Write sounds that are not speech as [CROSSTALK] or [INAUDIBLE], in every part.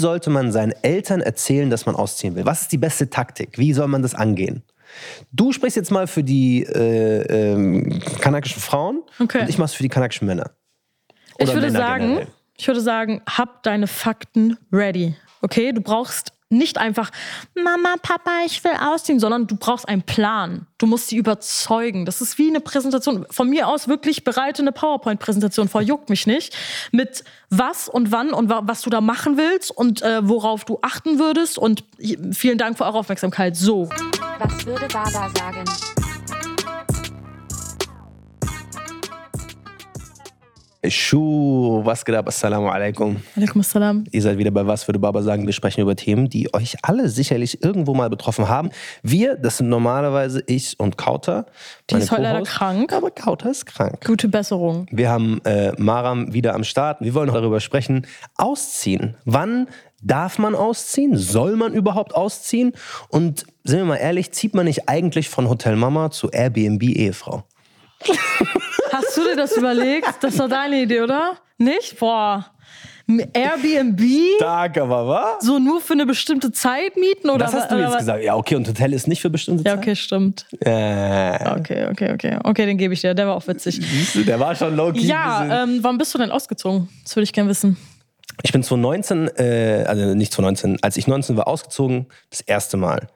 sollte man seinen Eltern erzählen, dass man ausziehen will? Was ist die beste Taktik? Wie soll man das angehen? Du sprichst jetzt mal für die äh, ähm, kanakischen Frauen Okay. und ich mach's für die kanakischen Männer. Ich Oder würde Männer sagen, generell. ich würde sagen, hab deine Fakten ready. Okay, du brauchst nicht einfach Mama, Papa, ich will ausziehen, sondern du brauchst einen Plan. Du musst sie überzeugen. Das ist wie eine Präsentation. Von mir aus wirklich bereite eine PowerPoint-Präsentation vor, juckt mich nicht. Mit was und wann und wa was du da machen willst und äh, worauf du achten würdest. Und vielen Dank für eure Aufmerksamkeit. So. Was würde Baba sagen? Schuh, was geht ab? Assalamu alaikum. Alaikum assalam. Ihr seid wieder bei Was würde Baba sagen? Wir sprechen über Themen, die euch alle sicherlich irgendwo mal betroffen haben. Wir, das sind normalerweise ich und Kauter. Die ist heute leider krank. Aber Kauter ist krank. Gute Besserung. Wir haben äh, Maram wieder am Start. Wir wollen darüber sprechen. Ausziehen. Wann darf man ausziehen? Soll man überhaupt ausziehen? Und sind wir mal ehrlich, zieht man nicht eigentlich von Hotel Mama zu Airbnb Ehefrau? [LAUGHS] Hast du dir das überlegt? Das war deine Idee, oder? Nicht? Boah. Airbnb? Stark, aber was? So nur für eine bestimmte Zeit mieten? Oder Das hast du jetzt gesagt. Ja, okay, und Hotel ist nicht für bestimmte Ja, Zeit? okay, stimmt. Äh, Okay, okay, okay. Okay, den gebe ich dir. Der war auch witzig. du, der war schon low-key. Ja, ähm, wann bist du denn ausgezogen? Das würde ich gerne wissen. Ich bin 2019, äh, also nicht 2019, als ich 19 war, ausgezogen, das erste Mal.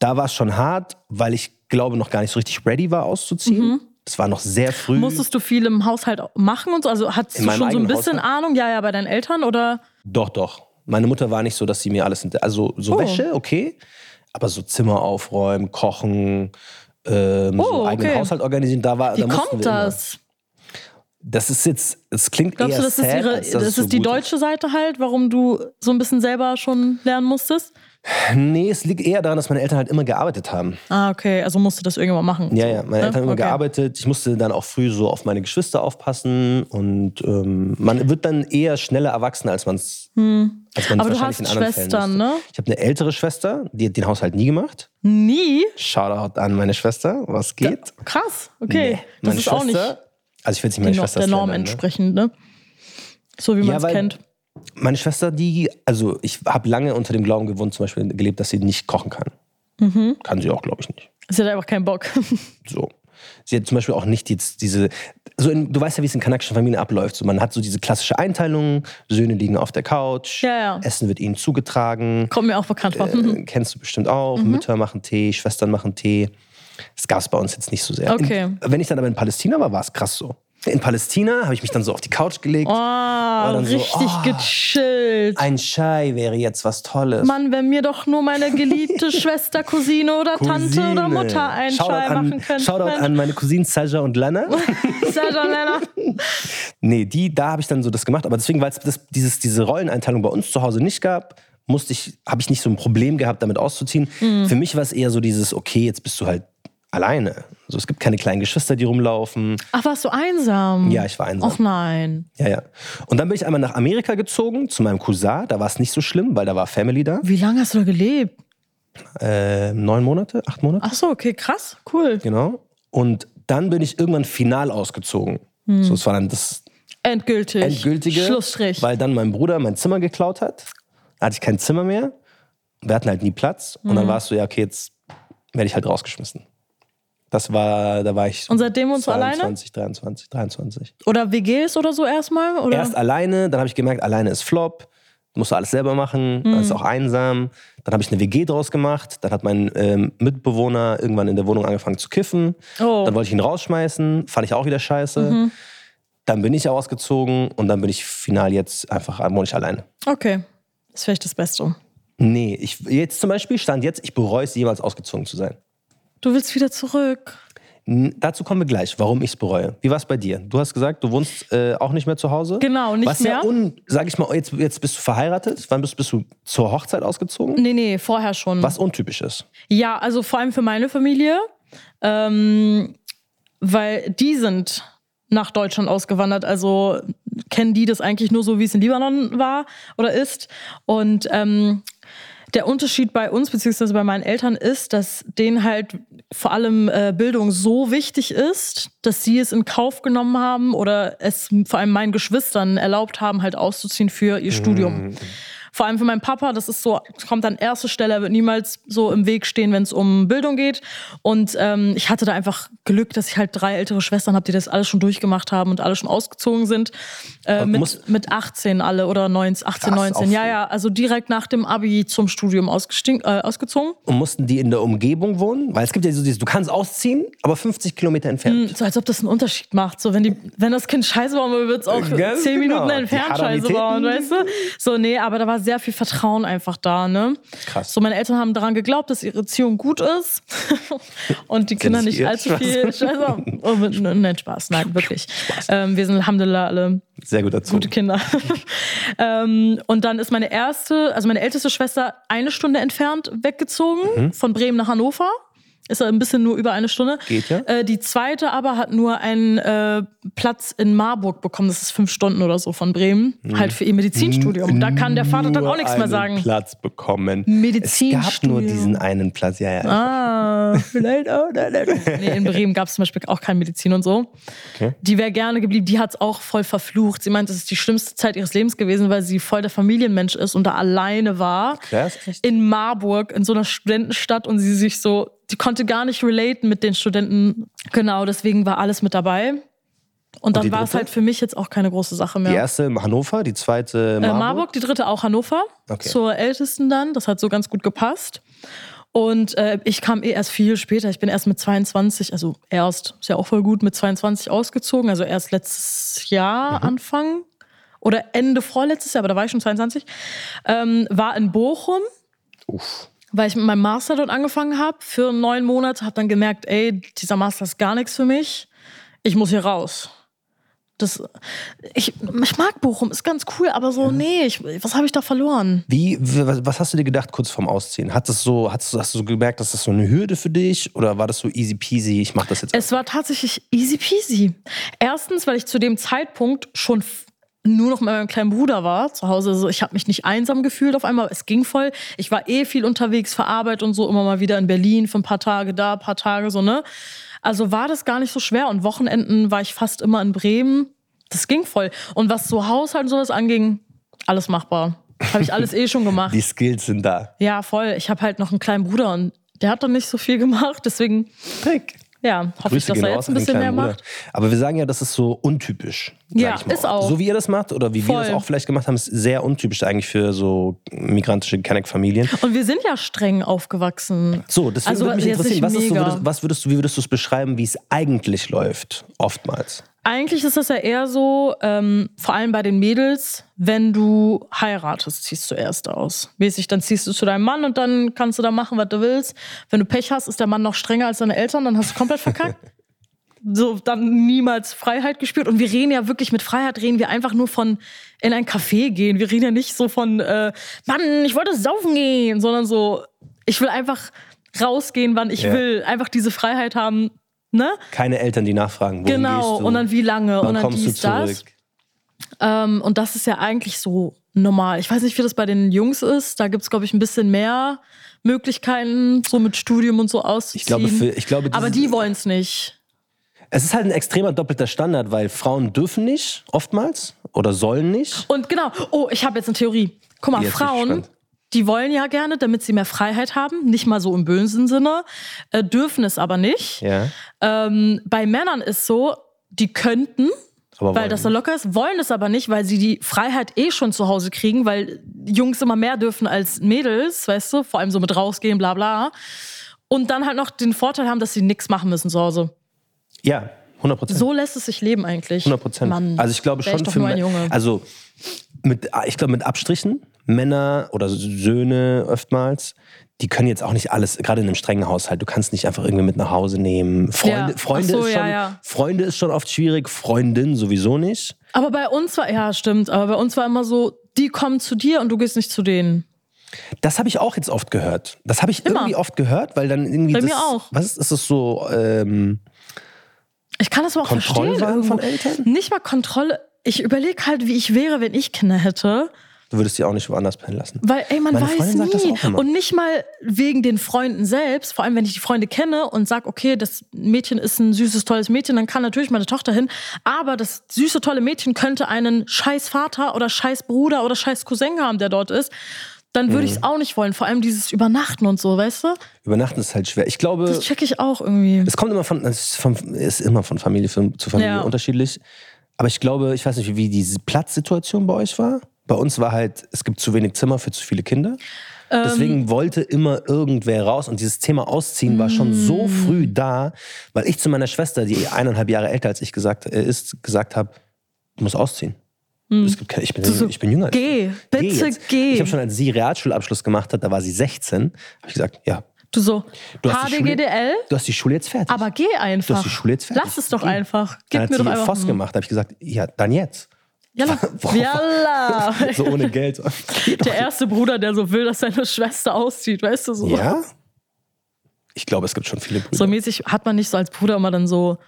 Da war es schon hart, weil ich glaube noch gar nicht so richtig ready war, auszuziehen. Es war noch sehr früh. Musstest du viel im Haushalt machen und so? Also hattest In du schon so ein eigenen bisschen Haushalt? Ahnung? Ja, ja, bei deinen Eltern oder? Doch, doch. Meine Mutter war nicht so, dass sie mir alles. Also so Oh. Wäsche, okay. Aber so Zimmer aufräumen, kochen, ähm, so Oh, eigenen okay. Haushalt organisieren, da war Wie da kommt das? Das ist jetzt, es klingt Glaubst eher du, das ist, sad, ihre, als das ist, so die deutsche Seite halt, warum du so ein bisschen selber schon lernen musstest? Nee, es liegt eher daran, dass meine Eltern halt immer gearbeitet haben. Ah, okay. Also musst du das irgendwann machen. Ja, ja, meine ne? Eltern haben immer Okay. gearbeitet. Ich musste dann auch früh so auf meine Geschwister aufpassen und ähm, man wird dann eher schneller erwachsen, als man es als man es Hm. Aber du wahrscheinlich hast in anderen Fällen Schwestern, musste. ne? Ich habe eine ältere Schwester, die hat den Haushalt nie gemacht. Nie? Shoutout an meine Schwester, was geht? Krass. Okay. Nee, Das meine ist auch nicht Schwester- Also ich will nicht meine Schwester der Norm ne? entsprechend, ne? So wie man Ja, es weil- kennt. Meine Schwester, die, also ich habe lange unter dem Glauben gewohnt, zum Beispiel gelebt, dass sie nicht kochen kann. Mhm. Kann sie auch, glaube ich, nicht. Sie hat einfach keinen Bock. [LAUGHS] So. Sie hat zum Beispiel auch nicht jetzt diese, so in, du weißt ja, wie es in kanakischen Familien abläuft. So, man hat so diese klassische Einteilung, Söhne liegen auf der Couch, Ja, ja. Essen wird ihnen zugetragen, Kommt mir auch bekannt vor. äh, kennst du bestimmt auch, Mhm. Mütter machen Tee, Schwestern machen Tee. Das gab es bei uns jetzt nicht so sehr. Okay. In, wenn ich dann aber in Palästina war, war es krass so. In Palästina habe ich mich dann so auf die Couch gelegt. Oh, dann so, richtig oh, gechillt. Ein Chai wäre jetzt was Tolles. Mann, wenn mir doch nur meine geliebte [LAUGHS] Schwester, Cousine oder Tante oder Mutter einen Shoutout Schei an, machen könnte. Shoutout an meine Cousinen Saja und Lana. [LAUGHS] Sergeant Lennart. [LAUGHS] Nee, die, da habe ich dann so das gemacht. Aber deswegen, weil es dieses, diese Rolleneinteilung bei uns zu Hause nicht gab, musste ich, habe ich nicht so ein Problem gehabt, damit auszuziehen. Mhm. Für mich war es eher so dieses, okay, jetzt bist du halt alleine. Also es gibt keine kleinen Geschwister, die rumlaufen. Ach, warst du einsam? Ja, ich war einsam. Ach nein. Ja, ja. Und dann bin ich einmal nach Amerika gezogen, zu meinem Cousin. Da war es nicht so schlimm, weil da war Family da. Wie lange hast du da gelebt? Äh, neun Monate, acht Monate. Ach so, okay, krass, cool. Genau. Und dann bin ich irgendwann final ausgezogen. So, es war dann das Endgültig. endgültige. Schlussstrich. Weil dann mein Bruder mein Zimmer geklaut hat. Da hatte ich kein Zimmer mehr. Wir hatten halt nie Platz. Und Mhm. dann war es so, ja, okay, jetzt werde ich halt rausgeschmissen. Das war, da war ich. Und seitdem wohnst du alleine? 22, 23, 23. oder WGs oder so erstmal? Oder? Erst alleine, dann habe ich gemerkt, alleine ist Flop. Musst du alles selber machen, Mhm. ist auch einsam. Dann habe ich eine WG draus gemacht. Dann hat mein ähm, Mitbewohner irgendwann in der Wohnung angefangen zu kiffen. Oh. Dann wollte ich ihn rausschmeißen, fand ich auch wieder scheiße. Dann bin ich ausgezogen und dann bin ich final jetzt einfach ich alleine. Okay. Das ist vielleicht das Beste. Nee, ich, jetzt zum Beispiel stand jetzt, ich bereue es jemals ausgezogen zu sein. Du willst wieder zurück. N dazu kommen wir gleich, warum ich es bereue. Wie war es bei dir? Du hast gesagt, du wohnst äh, auch nicht mehr zu Hause. Genau, nicht Was ja mehr. un, sag ich mal, jetzt, jetzt bist du verheiratet. Wann bist, bist du zur Hochzeit ausgezogen? Nee, nee, vorher schon. Was untypisch ist. Ja, also vor allem für meine Familie. Ähm, weil die sind nach Deutschland ausgewandert. Also kennen die das eigentlich nur so, wie es in Libanon war oder ist. Und ähm, der Unterschied bei uns, beziehungsweise bei meinen Eltern, ist, dass denen halt vor allem äh, Bildung so wichtig ist, dass sie es in Kauf genommen haben oder es vor allem meinen Geschwistern erlaubt haben, halt auszuziehen für ihr Studium. Vor allem für meinen Papa, das ist so, kommt an erste Stelle, er wird niemals so im Weg stehen, wenn es um Bildung geht. Und ähm, ich hatte da einfach Glück, dass ich halt drei ältere Schwestern habe, die das alles schon durchgemacht haben und alle schon ausgezogen sind. Äh, mit, mit 18 alle oder 19, 18, Krass, 19. auch Ja, ja, also direkt nach dem Abi zum Studium äh, ausgezogen. Und mussten die in der Umgebung wohnen? Weil es gibt ja so dieses, du kannst ausziehen, aber 50 Kilometer entfernt. So als ob das einen Unterschied macht. So, wenn, die, wenn das Kind Scheiße bauen will, wird es auch Ganz zehn genau. Minuten entfernt Scheiße bauen, weißt du? So, nee, aber da war sehr viel Vertrauen einfach da, ne? Krass. So, meine Eltern haben daran geglaubt, dass ihre Erziehung gut ist [LAUGHS] und die Kinder nicht allzu Spaß. viel Scheiße haben. Oh, mit- nein, Spaß, nein, [LAUGHS] wirklich. Ähm, wir sind Alhamdulillah alle Sehr gut dazu. gute Kinder. [LAUGHS] ähm, und dann ist meine erste, also meine älteste Schwester eine Stunde entfernt weggezogen, Mhm. von Bremen nach Hannover. Ist ja ein bisschen nur über eine Stunde. Geht ja. Äh, die zweite aber hat nur einen äh, Platz in Marburg bekommen. Das ist fünf Stunden oder so von Bremen. Mhm. Halt für ihr Medizinstudium. Da kann der Vater dann auch nichts mehr sagen. Platz bekommen. Es Medizinstudium. gab nur diesen einen Platz, ja, ja. Ah, [LAUGHS] vielleicht auch. Nein, [LAUGHS] nein. Nee, in Bremen gab es zum Beispiel auch keine Medizin und so. Okay. Die wäre gerne geblieben. Die hat es auch voll verflucht. Sie meint, es ist die schlimmste Zeit ihres Lebens gewesen, weil sie voll der Familienmensch ist und da alleine war. Krass? In Marburg, in so einer Studentenstadt und sie sich so, die konnte gar nicht relaten mit den Studenten. Genau, deswegen war alles mit dabei. Und dann war es halt für mich jetzt auch keine große Sache mehr. Die erste in Hannover, die zweite Äh, Marburg. Marburg, die dritte auch Hannover. Okay. Zur ältesten dann. Das hat so ganz gut gepasst. Und äh, ich kam eh erst viel später. Ich bin erst mit 22, also erst, ist ja auch voll gut, mit 22 ausgezogen. Also erst letztes Jahr Mhm. Anfang oder Ende vorletztes Jahr, aber da war ich schon 22. Ähm, war in Bochum, Uff. Weil ich mit meinem Master dort angefangen habe für neun Monate. Habe dann gemerkt, ey, dieser Master ist gar nichts für mich. Ich muss hier raus. Das, ich, ich mag Bochum, ist ganz cool, aber so, nee, ich, was habe ich da verloren? Wie, was, hast du dir gedacht kurz vorm Ausziehen? Hat das so, hast, du- hast du so gemerkt, dass das so eine Hürde für dich oder war das so easy peasy, ich mach das jetzt? Es war tatsächlich easy peasy. Erstens, weil ich zu dem Zeitpunkt schon nur noch mit meinem kleinen Bruder war zu Hause. Also ich habe mich nicht einsam gefühlt auf einmal. Es ging voll. Ich war eh viel unterwegs für Arbeit und so, immer mal wieder in Berlin für ein paar Tage da, ein paar Tage so, ne? Also war das gar nicht so schwer. Und Wochenenden war ich fast immer in Bremen. Das ging voll. Und was so Haushalt und sowas anging, alles machbar. Habe ich alles eh schon gemacht. [LAUGHS] Die Skills sind da. Ja, voll. Ich habe halt noch einen kleinen Bruder und der hat dann nicht so viel gemacht. Deswegen, Trick. Ja, hoffe ich, dass er jetzt ein bisschen mehr Bruder. macht. Aber wir sagen ja, das ist so untypisch. Ja, ist auch. So wie ihr das macht oder wie wir Voll. das auch vielleicht gemacht haben, ist sehr untypisch eigentlich für so migrantische Kenneck-Familien. Und wir sind ja streng aufgewachsen. So, deswegen Also würde mich interessieren, was, mega. würdest, was würdest du, wie würdest du es beschreiben, wie es eigentlich läuft, oftmals? Eigentlich ist das ja eher so, ähm, vor allem bei den Mädels, wenn du heiratest, ziehst du erst aus. Mäßig, dann ziehst du zu deinem Mann und dann kannst du da machen, was du willst. Wenn du Pech hast, ist der Mann noch strenger als deine Eltern, dann hast du komplett verkackt. [LAUGHS] so dann niemals Freiheit gespürt. Und wir reden ja wirklich mit Freiheit, reden wir einfach nur von in ein Café gehen. Wir reden ja nicht so von, äh, Mann, ich wollte saufen gehen, sondern so, ich will einfach rausgehen, wann ich Ja. will. Einfach diese Freiheit haben, ne? Keine Eltern, die nachfragen, wohin Genau, gehst du? und dann wie lange wann und dann kommst du dies, das. zurück? Ähm, und das ist ja eigentlich so normal. Ich weiß nicht, wie das bei den Jungs ist. Da gibt es, glaube ich, ein bisschen mehr Möglichkeiten, so mit Studium und so auszuziehen. Ich glaube, für, ich glaube Aber die wollen es nicht. Es ist halt ein extremer doppelter Standard, weil Frauen dürfen nicht, oftmals, oder sollen nicht. Und genau, oh, ich habe jetzt eine Theorie. Guck mal, Jetzt bin ich Frauen, gespannt. Die wollen ja gerne, damit sie mehr Freiheit haben, nicht mal so im bösen Sinne, äh, dürfen es aber nicht. Ja. Ähm, bei Männern ist so, die könnten, weil das so locker ist, wollen es aber nicht, weil sie die Freiheit eh schon zu Hause kriegen, weil Jungs immer mehr dürfen als Mädels, weißt du, vor allem so mit rausgehen, bla bla. Und dann halt noch den Vorteil haben, dass sie nichts machen müssen zu Hause. Ja, 100 Prozent. So lässt es sich leben eigentlich. 100 Prozent. Also ich glaube schon für Junge. Also mit, ich glaube mit Abstrichen, Männer oder Söhne oftmals, die können jetzt auch nicht alles, gerade in einem strengen Haushalt, du kannst nicht einfach irgendwie mit nach Hause nehmen. Freunde, Ja. Freunde, so, ist ja, schon, ja. Freunde ist schon oft schwierig, Freundin sowieso nicht. Aber bei uns war, ja, stimmt, aber bei uns war immer so, die kommen zu dir und du gehst nicht zu denen. Das habe ich auch jetzt oft gehört. Das habe ich Immer. irgendwie oft gehört, weil dann irgendwie. Bei das, mir auch. Was ist, ist das so? Ähm, Ich kann das aber auch verstehen. Irgendwo. von Eltern? Nicht mal Kontrolle. Ich überlege halt, wie ich wäre, wenn ich Kinder hätte. Du würdest sie auch nicht woanders pennen lassen. Weil, ey, man Meine weiß nie. Und nicht mal wegen den Freunden selbst, vor allem wenn ich die Freunde kenne und sage, okay, das Mädchen ist ein süßes, tolles Mädchen, dann kann natürlich meine Tochter hin. Aber das süße, tolle Mädchen könnte einen scheiß Vater oder scheiß Bruder oder scheiß Cousin haben, der dort ist. Dann würde Mhm. ich es auch nicht wollen. Vor allem dieses Übernachten und so, weißt du? Übernachten ist halt schwer. Ich glaube, Das check ich auch irgendwie. es kommt immer von, es ist, immer von Familie zu Familie Ja. unterschiedlich. Aber ich glaube, ich weiß nicht, wie diese Platzsituation bei euch war. Bei uns war halt, es gibt zu wenig Zimmer für zu viele Kinder. Ähm. Deswegen wollte immer irgendwer raus und dieses Thema Ausziehen war schon so Mm. früh da, weil ich zu meiner Schwester, die eineinhalb Jahre älter als ich gesagt, äh, ist, gesagt habe, du musst ausziehen. Gibt keine, ich, bin, Mm. so, ich bin jünger. geh, bitte jetzt. geh. Ich habe schon, als sie Realschulabschluss gemacht hat, da war sie 16, habe ich gesagt, ja, Du so, Du hast die Schule- HDGDL, du hast die Schule jetzt fertig. aber geh einfach. Du hast die Schule jetzt fertig. Lass es doch Geh. einfach. Gib Dann hat mir sie doch einfach. Voss gemacht, habe ich gesagt, ja, dann jetzt. Jalla. [LAUGHS] Jalla. [LAUGHS] So ohne Geld. [LAUGHS] Der erste Bruder, der so will, dass seine Schwester auszieht, weißt du so. Ja? Ich glaube, es gibt schon viele Brüder. So mäßig hat man nicht so als Bruder immer dann so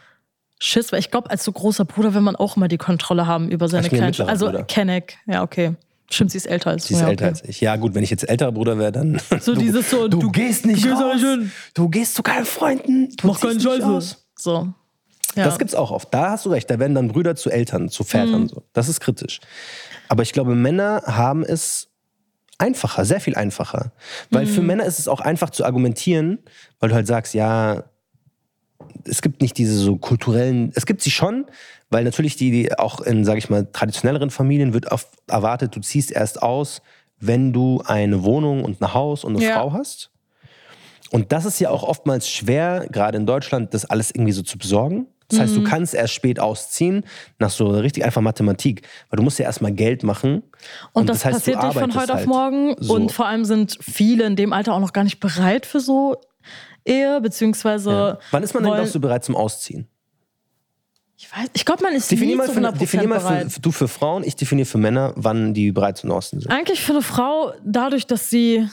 Schiss, weil ich glaube, als so großer Bruder will man auch immer die Kontrolle haben über seine kleinen mittlere Also. Kenneck, ja, okay. Stimmt, sie ist älter als Sie du. ist ja, älter okay. als ich. Ja, gut, wenn ich jetzt älterer Bruder wäre, dann. So du, dieses so, du, du- gehst nicht du gehst raus. Du gehst zu keinen Freunden. Du Mach keinen Scheiße. aus. So. Ja. Das gibt's auch oft. Da hast du recht. Da werden dann Brüder zu Eltern, zu Vätern. Mhm. So. Das ist kritisch. Aber ich glaube, Männer haben es einfacher, sehr viel einfacher. Weil Mhm. für Männer ist es auch einfach zu argumentieren, weil du halt sagst, ja, es gibt nicht diese so kulturellen, es gibt sie schon, weil natürlich die, die auch in, sage ich mal, traditionelleren Familien wird oft erwartet, du ziehst erst aus, wenn du eine Wohnung und ein Haus und eine Ja. Frau hast. Und das ist ja auch oftmals schwer, gerade in Deutschland, das alles irgendwie so zu besorgen. Das heißt, du Mhm. kannst erst spät ausziehen, nach so richtig einfach Mathematik, weil du musst ja erstmal Geld machen. Und, das, heißt, du passiert nicht von heute auf halt morgen. so. Und vor allem sind viele in dem Alter auch noch gar nicht bereit für so Ehe, beziehungsweise. Ja. Wann ist man denn, glaubst du, bereit zum Ausziehen? Ich weiß, ich glaube, man ist Definier nie mal, zu für, 100% definier mal bereit. für, du für Frauen, ich definiere für Männer, wann die bereit zum Ausziehen sind. Eigentlich für eine Frau, dadurch, dass sie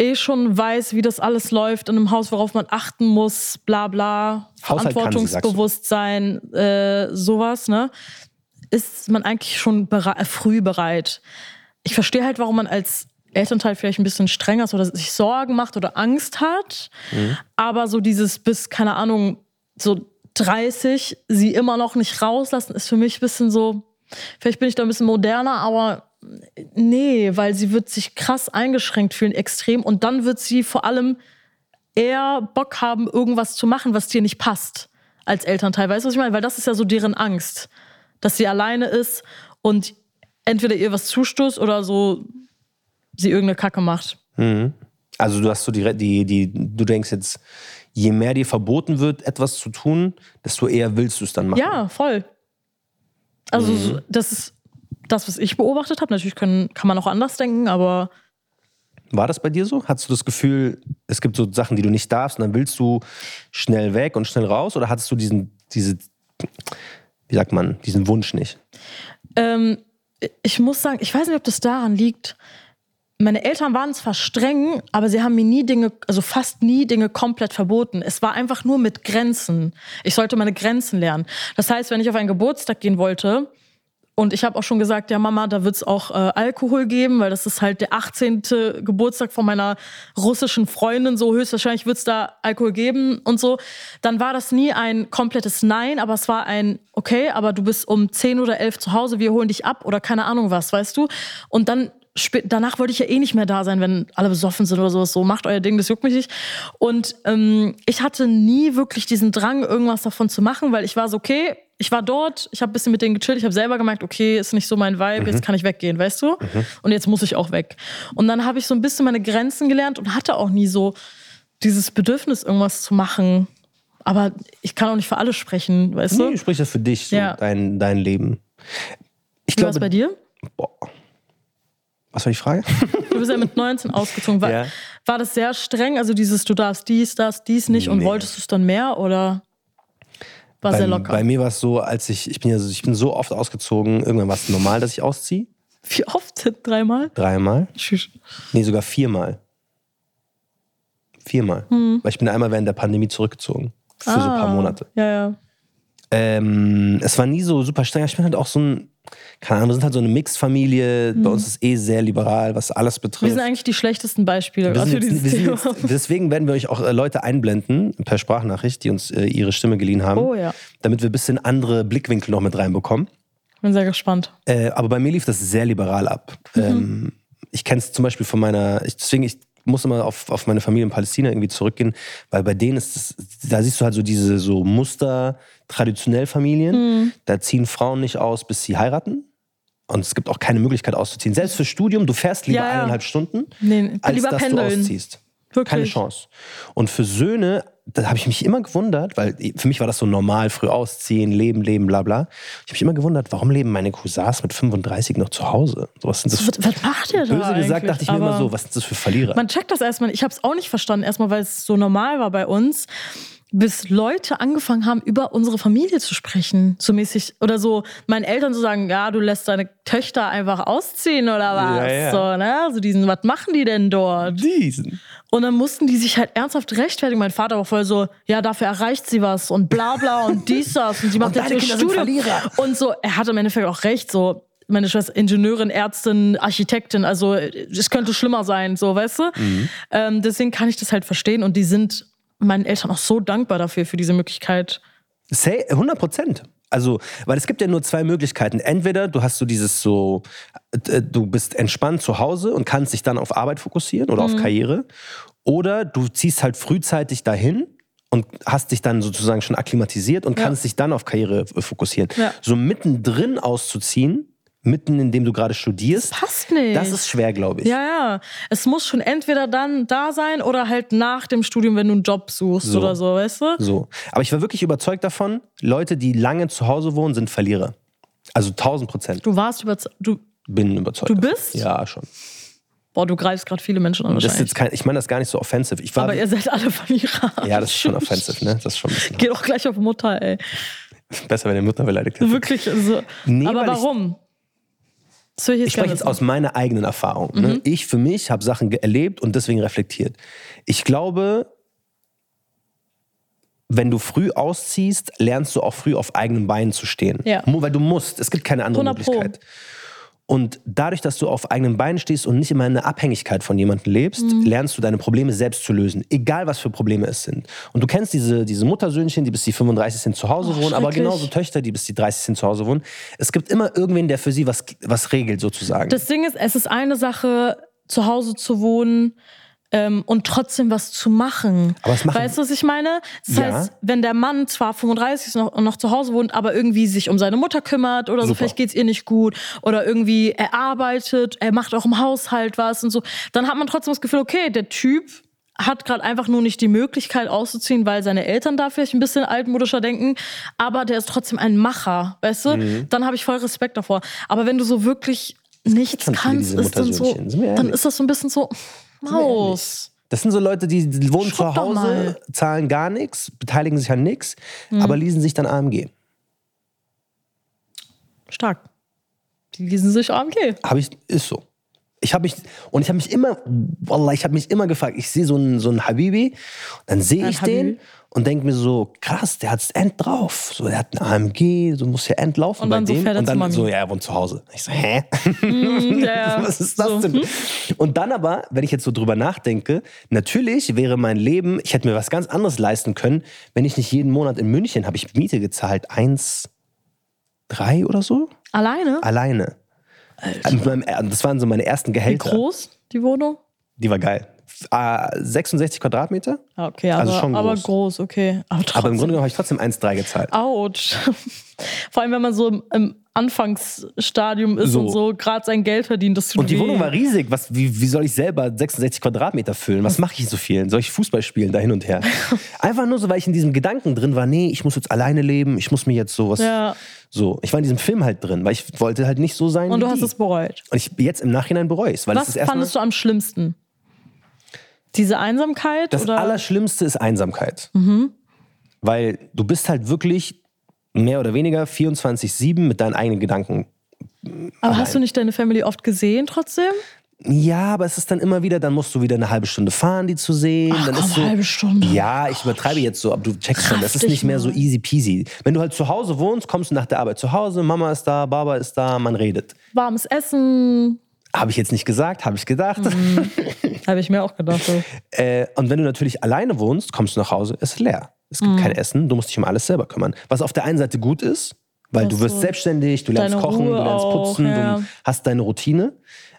eh schon weiß, wie das alles läuft in einem Haus, worauf man achten muss, bla bla, Haushalt sie. Verantwortungsbewusstsein, äh, sowas, ne? Ist man eigentlich schon bere äh, früh bereit. Ich verstehe halt, warum man als Elternteil vielleicht ein bisschen strenger ist oder sich Sorgen macht oder Angst hat. Mhm. Aber so dieses bis, keine Ahnung, so 30, sie immer noch nicht rauslassen, ist für mich ein bisschen so, vielleicht bin ich da ein bisschen moderner, aber nee, weil sie wird sich krass eingeschränkt fühlen, extrem. Und dann wird sie vor allem eher Bock haben, irgendwas zu machen, was dir nicht passt als Elternteil. Weißt du, was ich meine? Weil das ist ja so deren Angst, dass sie alleine ist und entweder ihr was zustoßt oder so sie irgendeine Kacke macht. Also du hast so die, die, die, du denkst jetzt, je mehr dir verboten wird, etwas zu tun, desto eher willst du es dann machen. Ja, voll. Also so- das ist das, was ich beobachtet habe. Natürlich können, kann man auch anders denken, aber War das bei dir so? Hattest du das Gefühl, es gibt so Sachen, die du nicht darfst und dann willst du schnell weg und schnell raus? Oder hattest du diesen, diese, wie sagt man, diesen Wunsch nicht? Ähm, ich muss sagen, ich weiß nicht, ob das daran liegt. Meine Eltern waren zwar streng, aber sie haben mir nie Dinge, also fast nie Dinge komplett verboten. Es war einfach nur mit Grenzen. Ich sollte meine Grenzen lernen. Das heißt, wenn ich auf einen Geburtstag gehen wollte, und ich habe auch schon gesagt, ja Mama, da wird's auch äh, Alkohol geben, weil das ist halt der 18. Geburtstag von meiner russischen Freundin, so höchstwahrscheinlich wird's da Alkohol geben und so. Dann war das nie ein komplettes Nein, aber es war ein, okay, aber du bist um 10 oder 11 zu Hause, wir holen dich ab oder keine Ahnung was, weißt du? Und dann danach wollte ich ja eh nicht mehr da sein, wenn alle besoffen sind oder sowas. So, macht euer Ding, das juckt mich nicht. Und ähm, ich hatte nie wirklich diesen Drang, irgendwas davon zu machen, weil ich war so, okay, ich war dort, ich habe ein bisschen mit denen gechillt, ich habe selber gemerkt, okay, ist nicht so mein Vibe, jetzt kann ich weggehen, weißt du? Und jetzt muss ich auch weg. Und dann habe ich so ein bisschen meine Grenzen gelernt und hatte auch nie so dieses Bedürfnis, irgendwas zu machen. Aber ich kann auch nicht für alle sprechen, weißt du? Nee, sprich das für dich, so Ja. dein, dein Leben. Ich Wie glaube, bei dir? boah. Was war die Frage? Du bist ja mit 19 ausgezogen. War, Ja. war das sehr streng? Also dieses, du darfst dies, das, dies nicht und Nee. wolltest du es dann mehr oder war bei, sehr locker? bei mir war es so, als ich, ich bin ja so, ich bin so oft ausgezogen, irgendwann war es normal, dass ich ausziehe. Wie oft? Dreimal? Dreimal. Tschüss. Nee, sogar viermal. Viermal. Hm. Weil ich bin einmal während der Pandemie zurückgezogen. Für so ein paar Monate. Ja, ja. Ähm, es war nie so super streng. Ich bin halt auch so ein, keine Ahnung, wir sind halt so eine Mixed-Familie. Bei uns ist eh sehr liberal, was alles Wir betrifft. sind eigentlich die schlechtesten Beispiele Wir für sind dieses jetzt, wir sind Thema. jetzt, deswegen werden wir euch auch äh, Leute einblenden per Sprachnachricht, die uns äh, ihre Stimme geliehen haben, Oh ja. damit wir ein bisschen andere Blickwinkel noch mit reinbekommen. Bin sehr gespannt. Äh, aber bei mir lief das sehr liberal ab. Mhm. Ähm, ich kenne es zum Beispiel von meiner, ich, deswegen ich muss immer auf, auf meine Familie in Palästina irgendwie zurückgehen, weil bei denen ist es, da siehst du halt so diese so Muster traditionell Familien. Mhm. Da ziehen Frauen nicht aus, bis sie heiraten. Und es gibt auch keine Möglichkeit auszuziehen. Selbst für Studium, du fährst lieber Ja, ja. eineinhalb Stunden, Nee, als lieber dass pendeln. du ausziehst. Wirklich. Keine Chance. Und für Söhne, da habe ich mich immer gewundert, weil für mich war das so normal, früh ausziehen, leben, leben, bla bla. Ich habe mich immer gewundert, warum leben meine Cousins mit 35 noch zu Hause? So, was sind das Was, was macht ihr da Böse gesagt, dachte ich mir immer so, was sind das für Verlierer? Man checkt das erstmal. Ich habe es auch nicht verstanden. Erstmal, weil es so normal war bei uns, bis Leute angefangen haben, über unsere Familie zu sprechen. So mäßig. Oder so meinen Eltern zu sagen, ja, du lässt deine Töchter einfach ausziehen oder was. Ja, ja. So, ne? So diesen, was machen die denn dort? Diesen. Und dann mussten die sich halt ernsthaft rechtfertigen. Mein Vater war voll so, ja, dafür erreicht sie was und bla bla und [LAUGHS] dies, das. Und sie macht Und jetzt ihr Studium. Und so, er hatte im Endeffekt auch recht, so. Meine Schwester Ingenieurin, Ärztin, Architektin, also es könnte schlimmer sein, so, weißt du? Mhm. Ähm, deswegen kann ich das halt verstehen und die sind meinen Eltern auch so dankbar dafür, für diese Möglichkeit. Say, 100 Prozent. Also, weil es gibt ja nur zwei Möglichkeiten. Entweder du hast so dieses so, äh, du bist entspannt zu Hause und kannst dich dann auf Arbeit fokussieren oder Mhm. auf Karriere. Oder du ziehst halt frühzeitig dahin und hast dich dann sozusagen schon akklimatisiert und Ja. kannst dich dann auf Karriere äh, fokussieren. Ja. So mittendrin auszuziehen, mitten in dem du gerade studierst, Passt nicht. das ist schwer, glaube ich. ja, ja. Es muss schon entweder dann da sein oder halt nach dem Studium, wenn du einen Job suchst So. oder so, weißt du? So. Aber ich war wirklich überzeugt davon, Leute, die lange zu Hause wohnen, sind Verlierer. Also 1000 Prozent. Du warst überzeugt. Du, Bin überzeugt. Du davon. bist? Ja, schon. boah, du greifst gerade viele Menschen an Das ist kein, ich meine das gar nicht so offensive. Ich war, Aber ihr seid alle Verlierer. ja, das ist schon offensive, ne? Das ist schon ein bisschen Geh doch gleich auf Mutter, ey. besser, wenn der Mutter beleidigt hätte. Wirklich. Also. Nee, Aber warum? Das ich jetzt Ich spreche jetzt aus meiner eigenen Erfahrung. Ne? Mhm. Ich für mich habe Sachen erlebt und deswegen reflektiert. Ich glaube, wenn du früh ausziehst, lernst du auch früh auf eigenen Beinen zu stehen. Ja. Weil du musst. Es gibt keine andere 100 Pro. Möglichkeit. Und dadurch, dass du auf eigenen Beinen stehst und nicht immer in einer Abhängigkeit von jemandem lebst, Mhm. lernst du deine Probleme selbst zu lösen. Egal, was für Probleme es sind. Und du kennst diese, diese Muttersöhnchen, die bis die 35 sind zu Hause Oh, wohnen, aber genauso Töchter, die bis die 30 sind zu Hause wohnen. Es gibt immer irgendwen, der für sie was, was regelt, sozusagen. Das Ding ist, es ist eine Sache, zu Hause zu wohnen ähm, und trotzdem was zu machen. Aber was machen- Weißt du, was ich meine? Das Ja. heißt, wenn der Mann zwar 35 ist noch, und noch zu Hause wohnt, aber irgendwie sich um seine Mutter kümmert oder so, Super. vielleicht geht's ihr nicht gut oder irgendwie er arbeitet, er macht auch im Haushalt was und so, dann hat man trotzdem das Gefühl, okay, der Typ hat gerade einfach nur nicht die Möglichkeit auszuziehen, weil seine Eltern da vielleicht ein bisschen altmodischer denken, aber der ist trotzdem ein Macher, weißt du? Mhm. Dann habe ich voll Respekt davor. Aber wenn du so wirklich nichts kannst, ist dann so, dann ist das so ein bisschen so Maus. Das sind so Leute, die, wohnen Schrubb zu Hause, zahlen gar nichts, beteiligen sich an nichts, Mhm. aber leasen sich dann AMG. Stark. Die lesen sich AMG. Habe ich, ist so. Ich habe mich, und ich habe mich immer, Wallah, ich habe mich immer gefragt, ich sehe so einen, so einen Habibi, dann sehe ich den Habibi. Und denke mir so, krass, der hat End drauf. So, der hat ein AMG, so muss ja End laufen Und bei dann so dem. fährt er und dann so, ja, er wohnt zu Hause. Ich so, hä? ja, ja. [LAUGHS] Was ist das So, denn? Und dann aber, wenn ich jetzt so drüber nachdenke, natürlich wäre mein Leben, ich hätte mir was ganz anderes leisten können, wenn ich nicht jeden Monat in München habe ich Miete gezahlt, eins, drei oder so, Alleine? alleine. Meinem, äh, das waren so meine ersten Wie Gehälter. groß, die Wohnung? Die war geil. Äh, 66 Quadratmeter, okay, aber, Also schon aber groß. groß, okay. Aber, aber im Grunde genommen habe ich trotzdem 1,3 gezahlt. Autsch. [LAUGHS] Vor allem, wenn man so im, im Anfangsstadium ist So. und so gerade sein Geld verdient, das tut Und die weh. Wohnung war riesig. Was, wie, wie soll ich selber 66 Quadratmeter füllen? Was mache ich so viel? Soll ich Fußball spielen, da hin und her? [LAUGHS] Einfach nur so, weil ich in diesem Gedanken drin war, nee, ich muss jetzt alleine leben, ich muss mir jetzt sowas. Ja. So, ich war in diesem Film halt drin, weil ich wollte halt nicht so sein Und du hast die. es bereut. Und ich jetzt im Nachhinein bereue es, weil es Was erstmal fandest du am schlimmsten? Diese Einsamkeit? das oder? Mhm. Allerschlimmste ist Einsamkeit. Weil du bist halt wirklich mehr oder weniger 24-7 mit deinen eigenen Gedanken. aber hast du nicht deine Family oft gesehen trotzdem? Ja, aber es ist dann immer wieder, dann musst du wieder eine halbe Stunde fahren, die zu sehen. Ach dann komm, ist so, halbe Stunde. Ja, ich übertreibe jetzt so, aber du checkst schon, das ist nicht mehr so easy peasy. Wenn du halt zu Hause wohnst, kommst du nach der Arbeit zu Hause, Mama ist da, Baba ist da, man redet. Warmes Essen. Habe ich jetzt nicht gesagt, habe ich gedacht. Mhm. Habe ich mir auch gedacht. So. [LAUGHS] Äh, und wenn du natürlich alleine wohnst, kommst du nach Hause, ist leer. Es Mhm. gibt kein Essen, du musst dich um alles selber kümmern. Was auf der einen Seite gut ist, weil Ach du wirst selbstständig, du lernst kochen, Ruhe du lernst auch, putzen, ja. du hast deine Routine.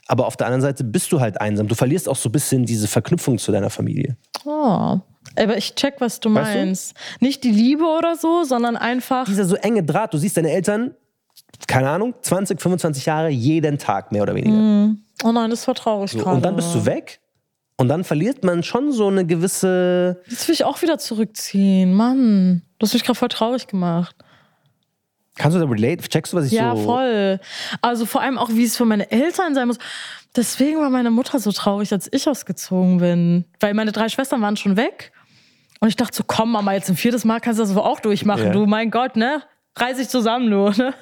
Aber auf der anderen Seite bist du halt einsam. Du verlierst auch so ein bisschen diese Verknüpfung zu deiner Familie. Oh. Aber ich check, was du Weißt du? meinst. Nicht die Liebe oder so, sondern einfach. Dieser so enge Draht, du siehst deine Eltern, keine Ahnung, 20, 25 Jahre, jeden Tag mehr oder weniger. Oh nein, das war traurig So, gerade. und dann bist du weg und dann verliert man schon so eine gewisse. Jetzt will ich auch wieder zurückziehen. Mann, du hast mich gerade voll traurig gemacht. Kannst du da relate? Checkst du, was ich Ja, so. voll. Also vor allem auch, wie es für meine Eltern sein muss. Deswegen war meine Mutter so traurig, als ich ausgezogen bin. Weil meine drei Schwestern waren schon weg. Und ich dachte so, komm Mama, jetzt ein viertes Mal kannst du das wohl auch durchmachen. Ja. Du, mein Gott, ne? Reiß dich zusammen, du. Ne?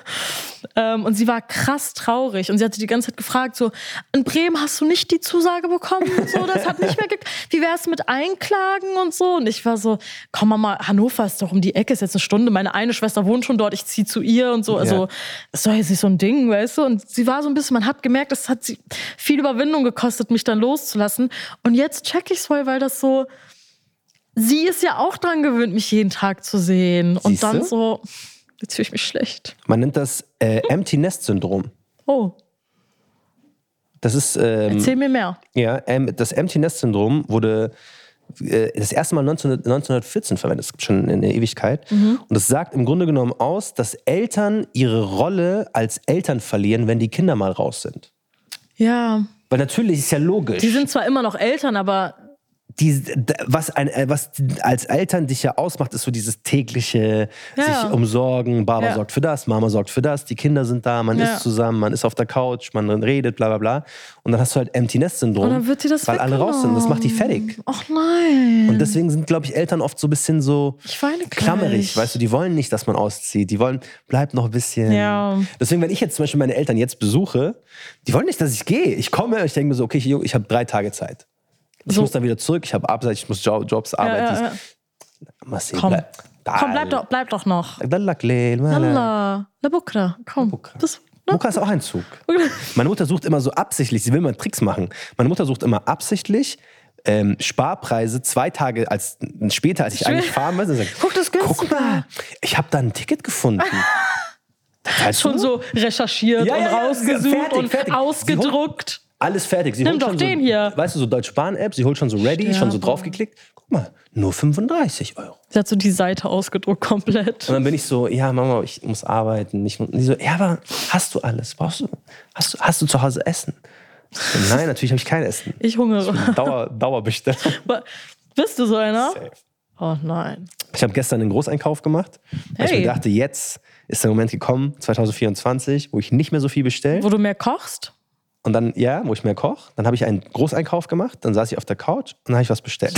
Ähm, und sie war krass traurig. Und sie hatte die ganze Zeit gefragt, so, in Bremen hast du nicht die Zusage bekommen? So, das hat nicht mehr ge [LAUGHS] Wie wär's mit Einklagen und so? Und ich war so, komm Mama, Hannover ist doch um die Ecke, ist jetzt eine Stunde. Meine eine Schwester wohnt schon dort, ich zieh zu ihr und so. Also, Ja. das ist doch jetzt nicht so ein Ding, weißt du? Und sie war so ein bisschen, man hat gemerkt, es hat sie viel Überwindung gekostet, mich dann loszulassen. Und jetzt check ich's voll, weil das so, sie ist ja auch dran gewöhnt, mich jeden Tag zu sehen. Und Siehste? dann so, jetzt fühle ich mich schlecht. Man nennt das äh, Empty Nest Syndrom. Oh, Das ist. Ähm, erzähl mir mehr. Ja, ähm, das Empty Nest Syndrom wurde äh, das erste Mal 19, 1914 verwendet. Das gibt schon eine Ewigkeit. Mhm. Und es sagt im Grunde genommen aus, dass Eltern ihre Rolle als Eltern verlieren, wenn die Kinder mal raus sind. Ja, Weil natürlich ist ja logisch. die sind zwar immer noch Eltern, aber die, was, ein, äh, was als Eltern dich ja ausmacht, ist so dieses tägliche Ja, sich umsorgen. Baba Ja. sorgt für das, Mama sorgt für das, die Kinder sind da, man Ja. isst zusammen, man ist auf der Couch, man redet, bla bla bla. Und dann hast du halt Empty Nest Syndrom, Und dann wird dir das weil alle raus sind. Das macht die fertig. ach nein. Und deswegen sind, glaube ich, Eltern oft so ein bisschen so klammerig. Weißt du, die wollen nicht, dass man auszieht. Die wollen, bleib noch ein bisschen. Ja. Deswegen, wenn ich jetzt zum Beispiel meine Eltern jetzt besuche, die wollen nicht, dass ich gehe. Ich komme, ich denke mir so, okay, ich, ich habe drei Tage Zeit. Ich So. muss dann wieder zurück, ich habe Abseits, ich muss Jo- Jobs, Arbeit. ja, ja. Mal sehen, Komm. bleib- Komm, bleib doch, bleib doch noch. Allah, la Bukra, komm. Bukra. Das, ne? Ist auch ein Zug. [LAUGHS] Meine Mutter sucht immer so absichtlich, sie will mal Tricks machen. Meine Mutter sucht immer absichtlich ähm, Sparpreise zwei Tage als, später, als ich eigentlich fahren will. Sie sagt, [LAUGHS] Guck, das Guck mal, ich habe da ein Ticket gefunden. [LAUGHS] Du Schon nur? so recherchiert Ja, und ja, ja, rausgesucht fertig, und fertig. ausgedruckt. Alles fertig. Sie Nimm holt doch schon den so, hier. Weißt du, so Deutsche Bahn-App, sie holt schon so ready, schon so Sterbe. draufgeklickt. Guck mal, nur 35 Euro. Sie hat so die Seite ausgedruckt komplett. Und dann bin ich so, ja, Mama, ich muss arbeiten. Ich, muss- und die so, ja, aber hast du alles? Brauchst du, hast, du, hast du zu Hause Essen? So, Nein, natürlich habe ich kein Essen. Ich hungere. Dauer, Dauerbesteller. Aber [LAUGHS] Bist du so einer? Safe. Oh nein. Ich habe gestern einen Großeinkauf gemacht, weil ich Hey. mir dachte, jetzt ist der Moment gekommen, 2024, wo ich nicht mehr so viel bestelle. Wo du mehr kochst? Und dann, ja, wo ich mehr koche. Dann habe ich einen Großeinkauf gemacht, dann saß ich auf der Couch und dann habe ich was bestellt.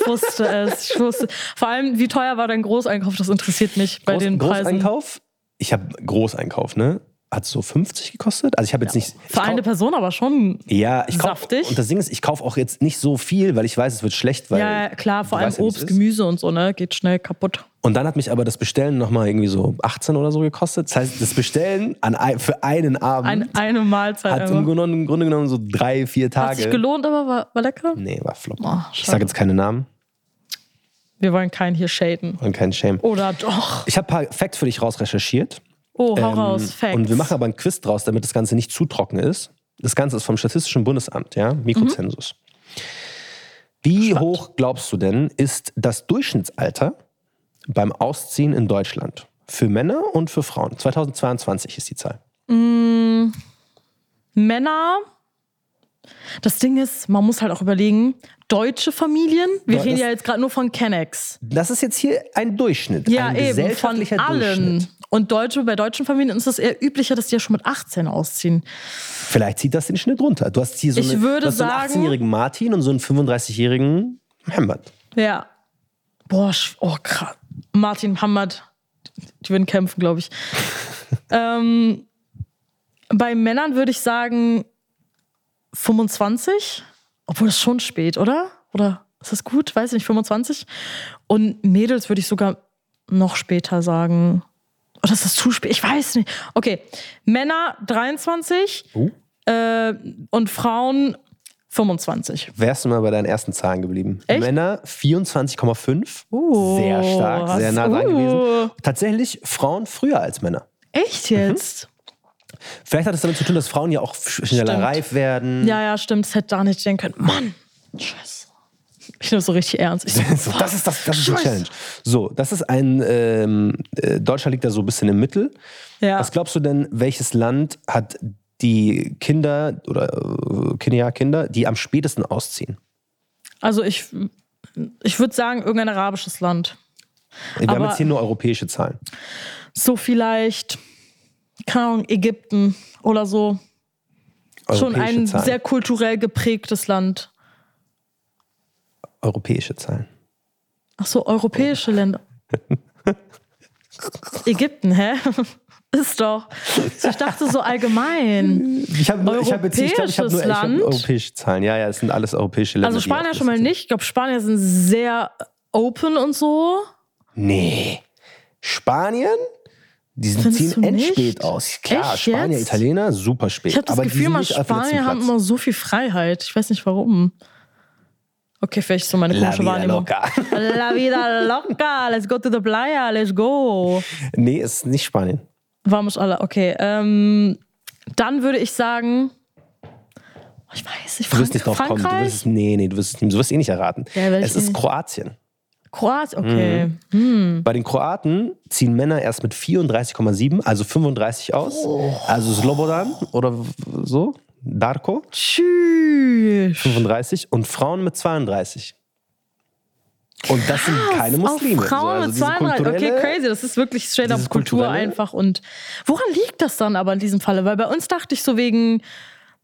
Ich wusste es. Ich wusste. Vor allem, wie teuer war dein Großeinkauf? Das interessiert mich bei Groß, den Preisen. Großeinkauf, ich habe Großeinkauf, ne? Hat so 50 gekostet. Also ich habe jetzt nicht. ich Für eine kauf- Person aber schon. Ja, ich kaufe. Saftig. Und das Ding ist, ich kaufe auch jetzt nicht so viel, weil ich weiß, es wird schlecht. Weil ja, klar, vor allem ja, Obst, ist. Gemüse und so, ne? Geht schnell kaputt. Und dann hat mich aber das Bestellen nochmal irgendwie so 18 oder so gekostet. Das heißt, das Bestellen an, für einen Abend Ein, eine Mahlzeit. hat im. Grunde, im Grunde genommen so drei, vier Hat Tage. sich gelohnt, aber war, war lecker. Nee, war flop. Oh, ich sage jetzt keine Namen Wir wollen keinen hier shaden. und keinen Shame. Oder doch. Ich habe ein paar Facts für dich raus recherchiert. Oh, hau Ähm, raus. Facts. Und wir machen aber ein Quiz draus, damit das Ganze nicht zu trocken ist. Das Ganze ist vom Statistischen Bundesamt, ja, Mikrozensus. Wie hoch glaubst du denn, ist das Durchschnittsalter beim Ausziehen in Deutschland? Für Männer und für Frauen. 2022 ist die Zahl. Männer. Das Ding ist, man muss halt auch überlegen, deutsche Familien, wir Ja, reden ja jetzt gerade nur von Kennex. Das ist jetzt hier ein Durchschnitt. Ja, ein eben, von allen. Durchschnitt. Und Deutsche, bei deutschen Familien ist es eher üblicher, dass die ja schon mit 18 ausziehen. Vielleicht zieht das den Schnitt runter. Du hast hier so, Ich eine, würde du hast so einen sagen- 18-jährigen Martin und so einen 35-jährigen Hembert. Ja. Boah, oh krass. Martin Hammert, die würden kämpfen, glaube ich. [LAUGHS] ähm, bei Männern würde ich sagen 25. Obwohl das schon spät, oder? Oder ist das gut? Weiß ich nicht, 25. Und Mädels würde ich sogar noch später sagen. Oder ist das zu spät? Ich weiß nicht. Okay, Männer 23 Uh. äh, und Frauen 25. Wärst du mal bei deinen ersten Zahlen geblieben? Echt? Männer 24,5. Uh, sehr stark, sehr was- nah dran uh. gewesen. Tatsächlich Frauen früher als Männer. Echt jetzt? Vielleicht hat es damit zu tun, dass Frauen ja auch schneller Stimmt. reif werden. Ja, ja, stimmt. Das hätte da nicht denken können. Mann, scheiße. Ich nehme so richtig ernst. [LAUGHS] So, das ist, das, das ist Scheiße. Challenge. So, das ist ein, ähm, äh, Deutschland liegt da so ein bisschen im Mittel. ja. Was glaubst du denn, welches Land hat die Kinder oder äh, Kinder, Kinder, die am spätesten ausziehen? Also ich, ich würde sagen, irgendein arabisches Land. Wir haben Aber- jetzt hier nur europäische Zahlen. So vielleicht, keine Ahnung, Ägypten oder so. Schon ein Zahlen. sehr kulturell geprägtes Land. Europäische Zahlen. Ach so, europäische Länder. Ägypten, hä? [LAUGHS] Ist doch. Ich dachte so allgemein. Ich habe hab jetzt ich glaub, ich hab nur ich hab Land? europäische Zahlen. Ja, ja, es sind alles europäische Länder. Also Spanier schon mal nicht. Ich glaube, Spanier sind sehr open und so. Nee. Spanien? Die ziehen endspät nicht? aus. Klar, Echt Spanier, jetzt? Italiener, super spät. Ich habe das Aber Gefühl, letzten Spanier haben immer so viel Freiheit. Ich weiß nicht warum. Okay, vielleicht so meine La komische vida Wahrnehmung. loca. [LAUGHS] La vida loca, let's go to the playa, let's go. Nee, es ist nicht Spanien. Vamos alle, okay. Ähm, dann würde ich sagen, oh, ich weiß nicht, Du wirst Frank nicht drauf kommen. Du wirst, nee, nee, du wirst, es- du wirst eh nicht erraten. Ja, ich es ist. Kroatien. Kroatien, okay. Mhm. Bei den Kroaten ziehen Männer erst mit 34,7, also 35 aus. Oh. Also Slobodan oder so, Darko, Tschüss. 35 und Frauen mit 32. Und das sind keine Auf Muslime. Frauen so, also mit diese 32. Okay, crazy. Das ist wirklich straight up Kultur einfach. Und woran liegt das dann aber in diesem Falle? Weil bei uns dachte ich so wegen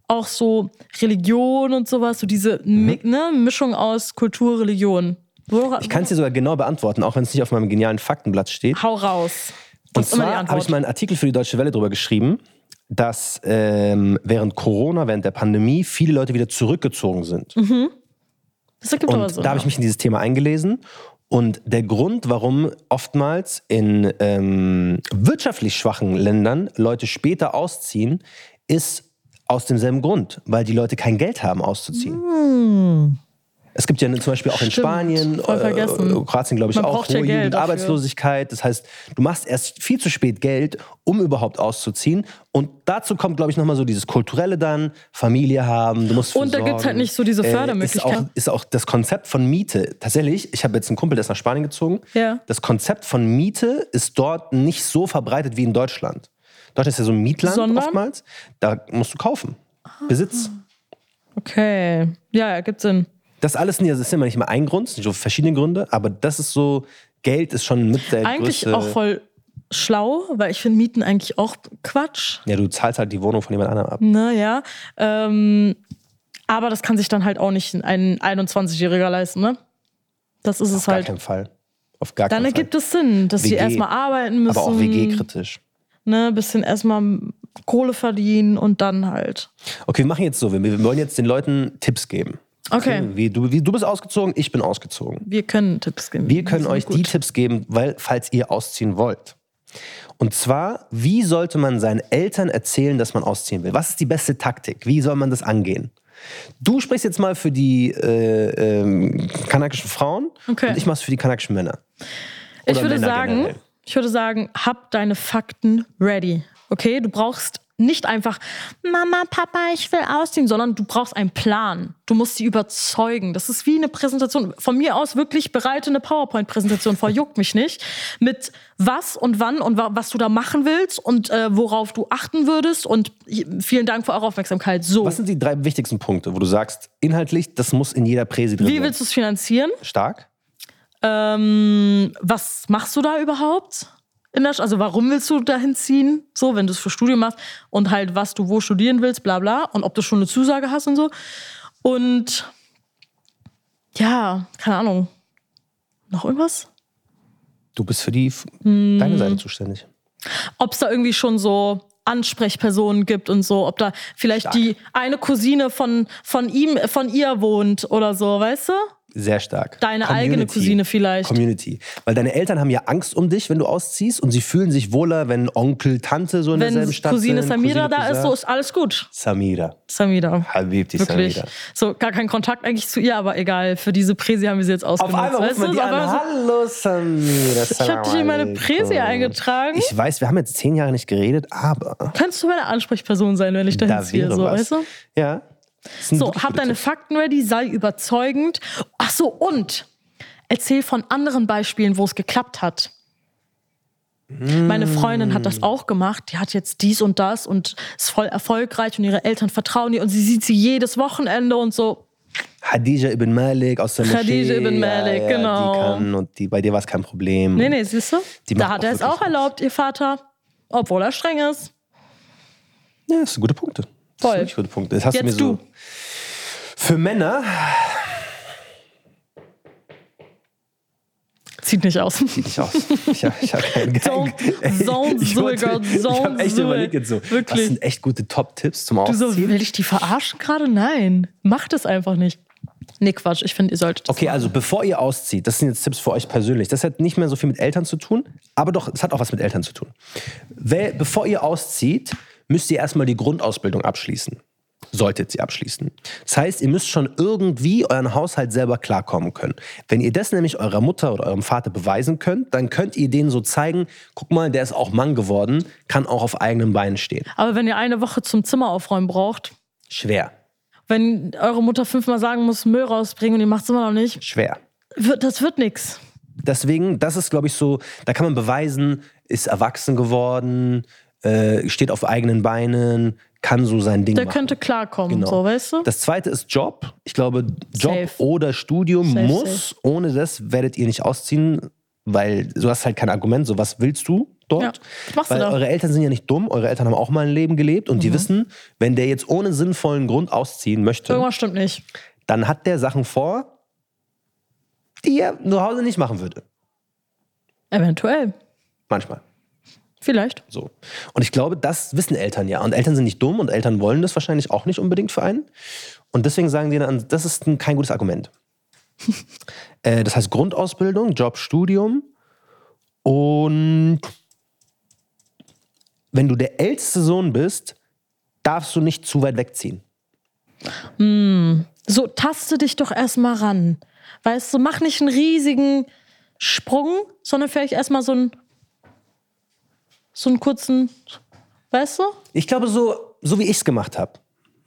auch so Religion und sowas, so diese Mi ne, Mischung aus Kultur, Religion. Wora, Mhm. Ich kann es dir sogar genau beantworten, auch wenn es nicht auf meinem genialen Faktenblatt steht. Hau raus. Und Das die zwar habe ich mal einen Artikel für die Deutsche Welle darüber geschrieben, dass ähm, während Corona, während der Pandemie, viele Leute wieder zurückgezogen sind. Das ergibt aber Und so. da habe ich mich in dieses Thema eingelesen. Und der Grund, warum oftmals in ähm, wirtschaftlich schwachen Ländern Leute später ausziehen, ist aus demselben Grund, weil die Leute kein Geld haben, auszuziehen. Es gibt ja zum Beispiel auch in. Stimmt, Spanien, vergessen. äh, Kroatien glaube ich Man auch, ja hohe Geld Jugendarbeitslosigkeit. Das heißt, du machst erst viel zu spät Geld, um überhaupt auszuziehen. Und dazu kommt, glaube ich, nochmal so dieses Kulturelle dann, Familie haben, du musst Und da für gibt's halt nicht so diese Äh, Fördermöglichkeit. Ist auch, ist auch das Konzept von Miete. Tatsächlich, ich habe jetzt einen Kumpel, der ist nach Spanien gezogen. Ja. Das Konzept von Miete ist dort nicht so verbreitet wie in Deutschland. Deutschland ist ja so ein Mietland Sondern? oftmals. Da musst du kaufen. Besitz. Okay. Ja, ja, gibt Sinn. Das alles sind ja- das ist immer nicht immer ein Grund, es sind so verschiedene Gründe, aber das ist so, Geld ist schon mit der Eigentlich größte... auch voll schlau, weil ich finde Mieten eigentlich auch Quatsch. ja, du zahlst halt die Wohnung von jemand anderem ab. Ne, ja. Ähm, aber das kann sich dann halt auch nicht ein 21-Jähriger leisten, ne? Das ist es Auf gar halt. keinen Fall. Auf gar Dann keinen Fall. ergibt es Sinn, dass die WG. erstmal arbeiten müssen. aber auch WG-kritisch. Ne, bisschen erstmal Kohle verdienen und dann halt. Okay, wir machen jetzt so, wir, wir wollen jetzt den Leuten Tipps geben. Okay. Wie, du, wie, du bist ausgezogen, ich bin ausgezogen. Wir können Tipps geben. Wir können euch gut. die Tipps geben, weil, falls ihr ausziehen wollt. Und zwar, wie sollte man seinen Eltern erzählen, dass man ausziehen will? Was ist die beste Taktik? Wie soll man das angehen? Du sprichst jetzt mal für die äh, ähm, kanakischen Frauen Okay. und ich mach's für die kanakischen Männer. Ich Oder würde Männer sagen, generell. ich würde sagen, hab deine Fakten ready. Okay, du brauchst nicht einfach Mama, Papa, ich will ausziehen, sondern du brauchst einen Plan. Du musst sie überzeugen. Das ist wie eine Präsentation. Von mir aus wirklich bereite eine PowerPoint-Präsentation vor, juckt mich nicht. Mit was und wann und wa was du da machen willst und äh, worauf du achten würdest. Und vielen Dank für eure Aufmerksamkeit. So, Was sind die drei wichtigsten Punkte, wo du sagst, inhaltlich, das muss in jeder Präsi drin wie willst du es finanzieren? Stark? Ähm, was machst du da überhaupt? In der, also warum willst du dahin ziehen? So, wenn du es für Studium machst und halt, was du wo studieren willst, bla bla. Und ob du schon eine Zusage hast und so. Und ja, keine Ahnung. Noch irgendwas? Du bist für die Hm. deine Seite zuständig. Ob es da irgendwie schon so Ansprechpersonen gibt und so, ob da vielleicht Stark. die eine Cousine von, von ihm, von ihr wohnt oder so, weißt du? Sehr stark. Deine eigene Cousine vielleicht. Community. Weil deine Eltern haben ja Angst um dich, wenn du ausziehst und sie fühlen sich wohler, wenn Onkel, Tante so in Wenn derselben Stadt Cousine sind. Samira da Cousin. ist, so ist alles gut. Samira. Samira. Habibti Wirklich. Samira. So, gar kein Kontakt eigentlich zu ihr, aber egal. Für diese Präsi haben wir sie jetzt Auf ausgenutzt. einmal ruft man die Auf an. Hallo Samira. ich habe dich in meine Präsi eingetragen. Ich weiß, wir haben jetzt zehn Jahre nicht geredet, aber Kannst du meine Ansprechperson sein, wenn ich dahin da ziehe, wäre so, was. weißt du? Ja. Das So, hab deine. Fakten ready, sei überzeugend. Ach so, und erzähl von anderen Beispielen, wo es geklappt hat. Meine Freundin hat das auch gemacht. Die hat jetzt dies und das und ist voll erfolgreich und ihre Eltern vertrauen ihr und sie sieht sie jedes Wochenende und so. Hadija ibn Malik aus der Moschee. Khadija ibn Malik, ja, ja, genau. Die kann, und die, bei dir war es kein Problem. Nee, nee, siehst du? Da hat er es auch erlaubt, ihr Vater. Obwohl er streng ist. Ja, das sind gute Punkte. Das Voll. sind wirklich gute Punkte. Das hast du mir Jetzt so. du. Für Männer, Sieht nicht aus. ich auch. Ich habe ich hab [LAUGHS] keinen Don't- don't ich girl, Ich habe echt überlegt jetzt so. Wirklich. Was sind echt gute Top-Tipps zum Du so, Ausziehen? will ich die verarschen gerade? Nein. Macht es einfach nicht. Nee, Quatsch. Ich finde, ihr solltet das Okay, also bevor ihr auszieht, das sind jetzt Tipps für euch persönlich. Das hat nicht mehr so viel mit Eltern zu tun, aber doch, es hat auch was mit Eltern zu tun. Weil, bevor ihr auszieht, müsst ihr erstmal die Grundausbildung abschließen. Solltet sie abschließen. Das heißt, ihr müsst schon irgendwie euren Haushalt selber klarkommen können. Wenn ihr das nämlich eurer Mutter oder eurem Vater beweisen könnt, dann könnt ihr denen so zeigen, guck mal, der ist auch Mann geworden, kann auch auf eigenen Beinen stehen. Aber wenn ihr eine Woche zum Zimmer aufräumen braucht, Schwer, wenn eure Mutter fünfmal sagen muss, Müll rausbringen und ihr macht es immer noch nicht, schwer. wird, das wird nix. Deswegen, das ist, glaube ich, so, da kann man beweisen, ist erwachsen geworden, äh, steht auf eigenen Beinen, kann so sein Ding Der machen. könnte klarkommen, Genau. so, weißt du? Das zweite ist Job. Ich glaube, Job Safe. oder Studium Safe, muss. Ohne das werdet ihr nicht ausziehen, weil du hast halt kein Argument. So, was willst du dort? Ja, weil? Mhm. eure Eltern sind ja nicht dumm. Eure Eltern haben auch mal ein Leben gelebt und die wissen, wenn der jetzt ohne sinnvollen Grund ausziehen möchte, Irgendwas stimmt nicht. dann hat der Sachen vor, die er zu Hause nicht machen würde. Eventuell. Manchmal. Vielleicht. So. Und ich glaube, das wissen Eltern ja. Und Eltern sind nicht dumm und Eltern wollen das wahrscheinlich auch nicht unbedingt für einen. Und deswegen sagen die dann, das ist ein, kein gutes Argument. [LAUGHS] äh, das heißt Grundausbildung, Job, Studium. Und wenn du der älteste Sohn bist, darfst du nicht zu weit wegziehen. So, taste dich doch erstmal ran. Weißt du, mach nicht einen riesigen Sprung, sondern vielleicht erstmal so einen, so einen kurzen, weißt du? Ich glaube, so, so wie ich es gemacht habe,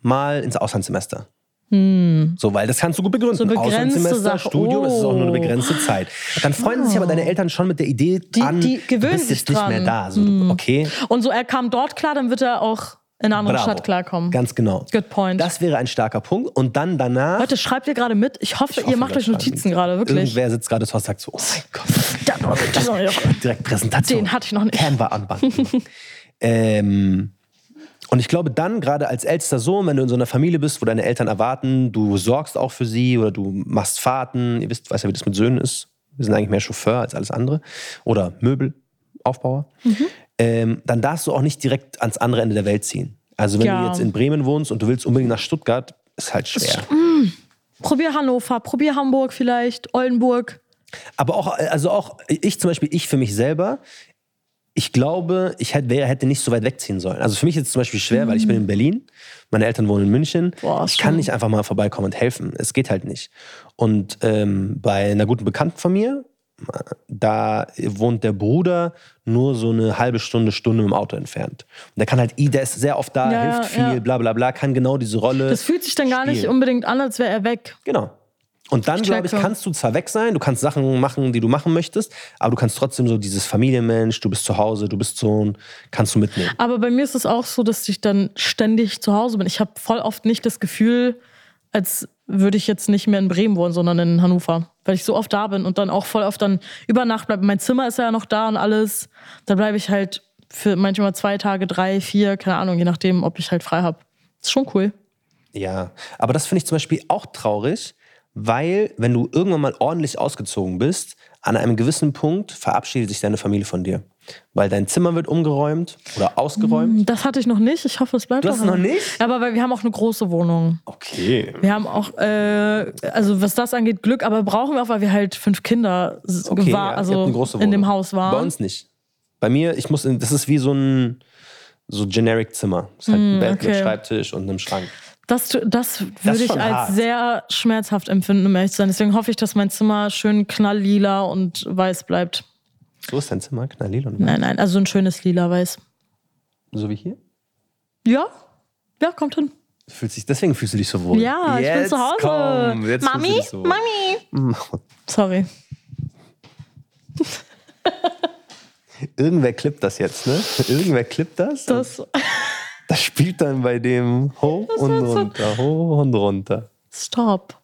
mal ins Auslandssemester. So, weil das kannst du gut begründen. So Auslandssemester, Sache. Studium, es ist auch nur eine Oh. begrenzte Zeit. Dann freuen sich aber deine Eltern schon mit der Idee an, die du gewöhnen bist sich jetzt nicht mehr da. So, du- okay, Und so, er kam dort klar, dann wird er auch in einer anderen bravo. Stadt klarkommen. Ganz genau. Good point. Das wäre ein starker Punkt. Und dann danach... Leute, schreibt ihr gerade mit? Ich hoffe, Ich hoffe, ihr macht euch Notizen gerade, wirklich. Irgendwer sitzt gerade zu und sagt so, oh mein Gott, Das- [LAUGHS] das- direkt Präsentation. Den hatte ich noch nicht. Canva anbauen. [LAUGHS] ähm, und ich glaube dann, gerade als ältester Sohn, wenn du in so einer Familie bist, wo deine Eltern erwarten, du sorgst auch für sie oder du machst Fahrten, ihr wisst, weißt ja, wie das mit Söhnen ist. Wir sind eigentlich mehr Chauffeur als alles andere. Oder Möbelaufbauer. Mhm. Ähm, dann darfst du auch nicht direkt ans andere Ende der Welt ziehen. Also wenn Ja. du jetzt in Bremen wohnst und du willst unbedingt nach Stuttgart, ist halt schwer. Probier Hannover, probier Hamburg vielleicht, Oldenburg. Aber auch, also auch ich zum Beispiel, ich für mich selber, ich glaube, ich hätte, hätte nicht so weit wegziehen sollen. Also für mich ist es zum Beispiel schwer, weil ich bin in Berlin, meine Eltern wohnen in München. Boah, ich ist kann nicht einfach mal vorbeikommen und helfen. Es geht halt nicht. Und ähm, bei einer guten Bekannten von mir, da wohnt der Bruder nur so eine halbe Stunde, Stunde im Auto entfernt. Und der kann halt, der ist sehr oft da, Ja, hilft ja. viel, bla bla bla, kann genau diese Rolle. Das fühlt sich dann gar nicht spielen. unbedingt an, als wäre er weg. Genau. Und dann, glaube ich, kannst du zwar weg sein, du kannst Sachen machen, die du machen möchtest, aber du kannst trotzdem so dieses Familienmensch, du bist zu Hause, du bist Sohn, kannst du mitnehmen. Aber bei mir ist es auch so, dass ich dann ständig zu Hause bin. Ich habe voll oft nicht das Gefühl, als würde ich jetzt nicht mehr in Bremen wohnen, sondern in Hannover. Weil ich so oft da bin und dann auch voll oft dann über Nacht bleibe. Mein Zimmer ist ja noch da und alles. Da bleibe ich halt für manchmal zwei Tage, drei, vier, keine Ahnung, je nachdem, ob ich halt frei habe. Ist schon cool. Ja, aber das finde ich zum Beispiel auch traurig, weil wenn du irgendwann mal ordentlich ausgezogen bist, an einem gewissen Punkt verabschiedet sich deine Familie von dir. Weil dein Zimmer wird umgeräumt oder ausgeräumt. Das hatte ich noch nicht. Ich hoffe, es bleibt Du hast noch nicht? Aber weil wir haben auch eine große Wohnung. Okay. Wir haben auch, äh, also was das angeht, Glück, aber brauchen wir auch, weil wir halt fünf Kinder Okay, war, ja, also in dem. Haus waren. Bei uns nicht. Bei mir, ich muss, in, das ist wie so ein so generic Zimmer. Es ist halt ein Bett mit okay. Schreibtisch und einem Schrank. Das, das würde ist ich als hart. sehr schmerzhaft empfinden, um ehrlich zu sein. Deswegen hoffe ich, dass mein Zimmer schön knalllila und weiß bleibt. So ist dein Zimmer, knalllila und Nein, nein, also ein schönes lila-weiß. so wie hier. Ja, ja, kommt hin. Fühlt sich, deswegen fühlst du dich so wohl. Ja, ich bin zu Hause. Komm, jetzt fühlst du Mami, dich so. Mami. Sorry. [LAUGHS] Irgendwer klippt das jetzt, ne? Irgendwer klippt das. Das, Das spielt dann bei dem hoch und so- runter, hoch und runter. stop.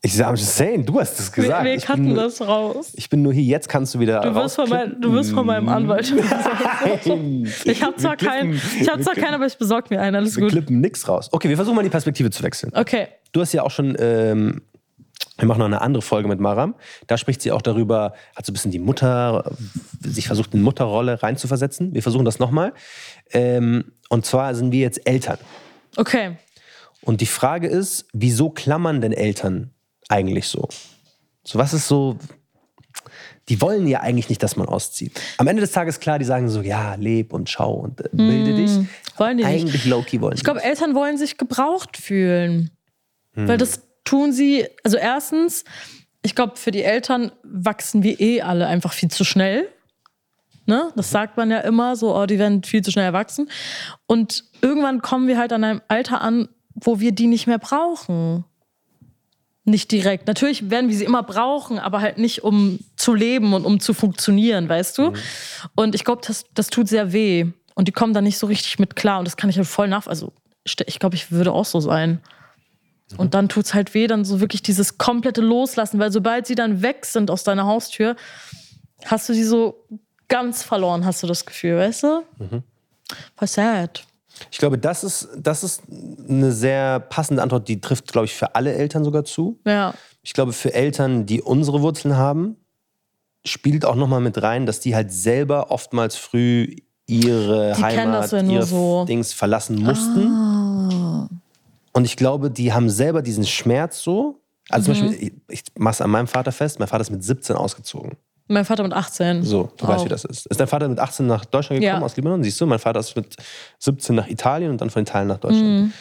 Ich sag, I'm just saying, du hast es Wir, gesagt. wir bin cutten nur, das raus. ich bin nur hier, jetzt kannst du wieder Du wirst, von mein, du wirst von meinem Anwalt. Nein. [LAUGHS] [LAUGHS] Ich habe zwar, Wir keinen, ich hab wir zwar keinen, aber ich besorge mir einen. Alles Wir gut. klippen nichts raus. Okay, wir versuchen mal die Perspektive zu wechseln. Okay. Du hast ja auch schon, ähm, wir machen noch eine andere Folge mit Maram. Da spricht sie auch darüber, hat so ein bisschen die Mutter, sich versucht in Mutterrolle reinzuversetzen. Wir versuchen das nochmal. Ähm, und zwar sind wir jetzt Eltern. Okay. Und die Frage ist, wieso klammern denn Eltern eigentlich so? So, was ist so. Die wollen ja eigentlich nicht, dass man auszieht. Am Ende des Tages, klar, die sagen so, ja, leb und schau und äh, bilde dich. Wollen die nicht. Eigentlich low-key wollen Ich glaube, Eltern wollen sich gebraucht fühlen. Weil das tun sie, also erstens, ich glaube, für die Eltern wachsen wir eh alle einfach viel zu schnell. Ne? Das sagt man ja immer, so, oh, die werden viel zu schnell erwachsen. Und irgendwann kommen wir halt an einem Alter an, wo wir die nicht mehr brauchen. Nicht direkt. Natürlich werden wir sie immer brauchen, aber halt nicht, um zu leben und um zu funktionieren, weißt du? Und ich glaube, das, das tut sehr weh. Und die kommen da nicht so richtig mit klar. Und das kann ich halt voll nach. Also, ich glaube, ich würde auch so sein. Und dann tut's halt weh, dann so wirklich dieses komplette Loslassen, weil sobald sie dann weg sind aus deiner Haustür, hast du sie so ganz verloren, hast du das Gefühl, weißt du? Voll sad. Ich glaube, das ist, das ist eine sehr passende Antwort, die trifft, glaube ich, für alle Eltern sogar zu. Ja. Ich glaube, für Eltern, die unsere Wurzeln haben, spielt auch nochmal mit rein, dass die halt selber oftmals früh ihre Die Heimat, ja ihre so. Dings verlassen mussten. Und ich glaube, die haben selber diesen Schmerz so. Also zum Beispiel, ich, ich mach's an meinem Vater fest, mein Vater ist mit 17 ausgezogen. Mein Vater mit 18. So, du weißt, Auch. wie das ist. Ist dein Vater mit 18 nach Deutschland gekommen Ja. aus Libanon? Siehst du, mein Vater ist mit 17 nach Italien und dann von Italien nach Deutschland.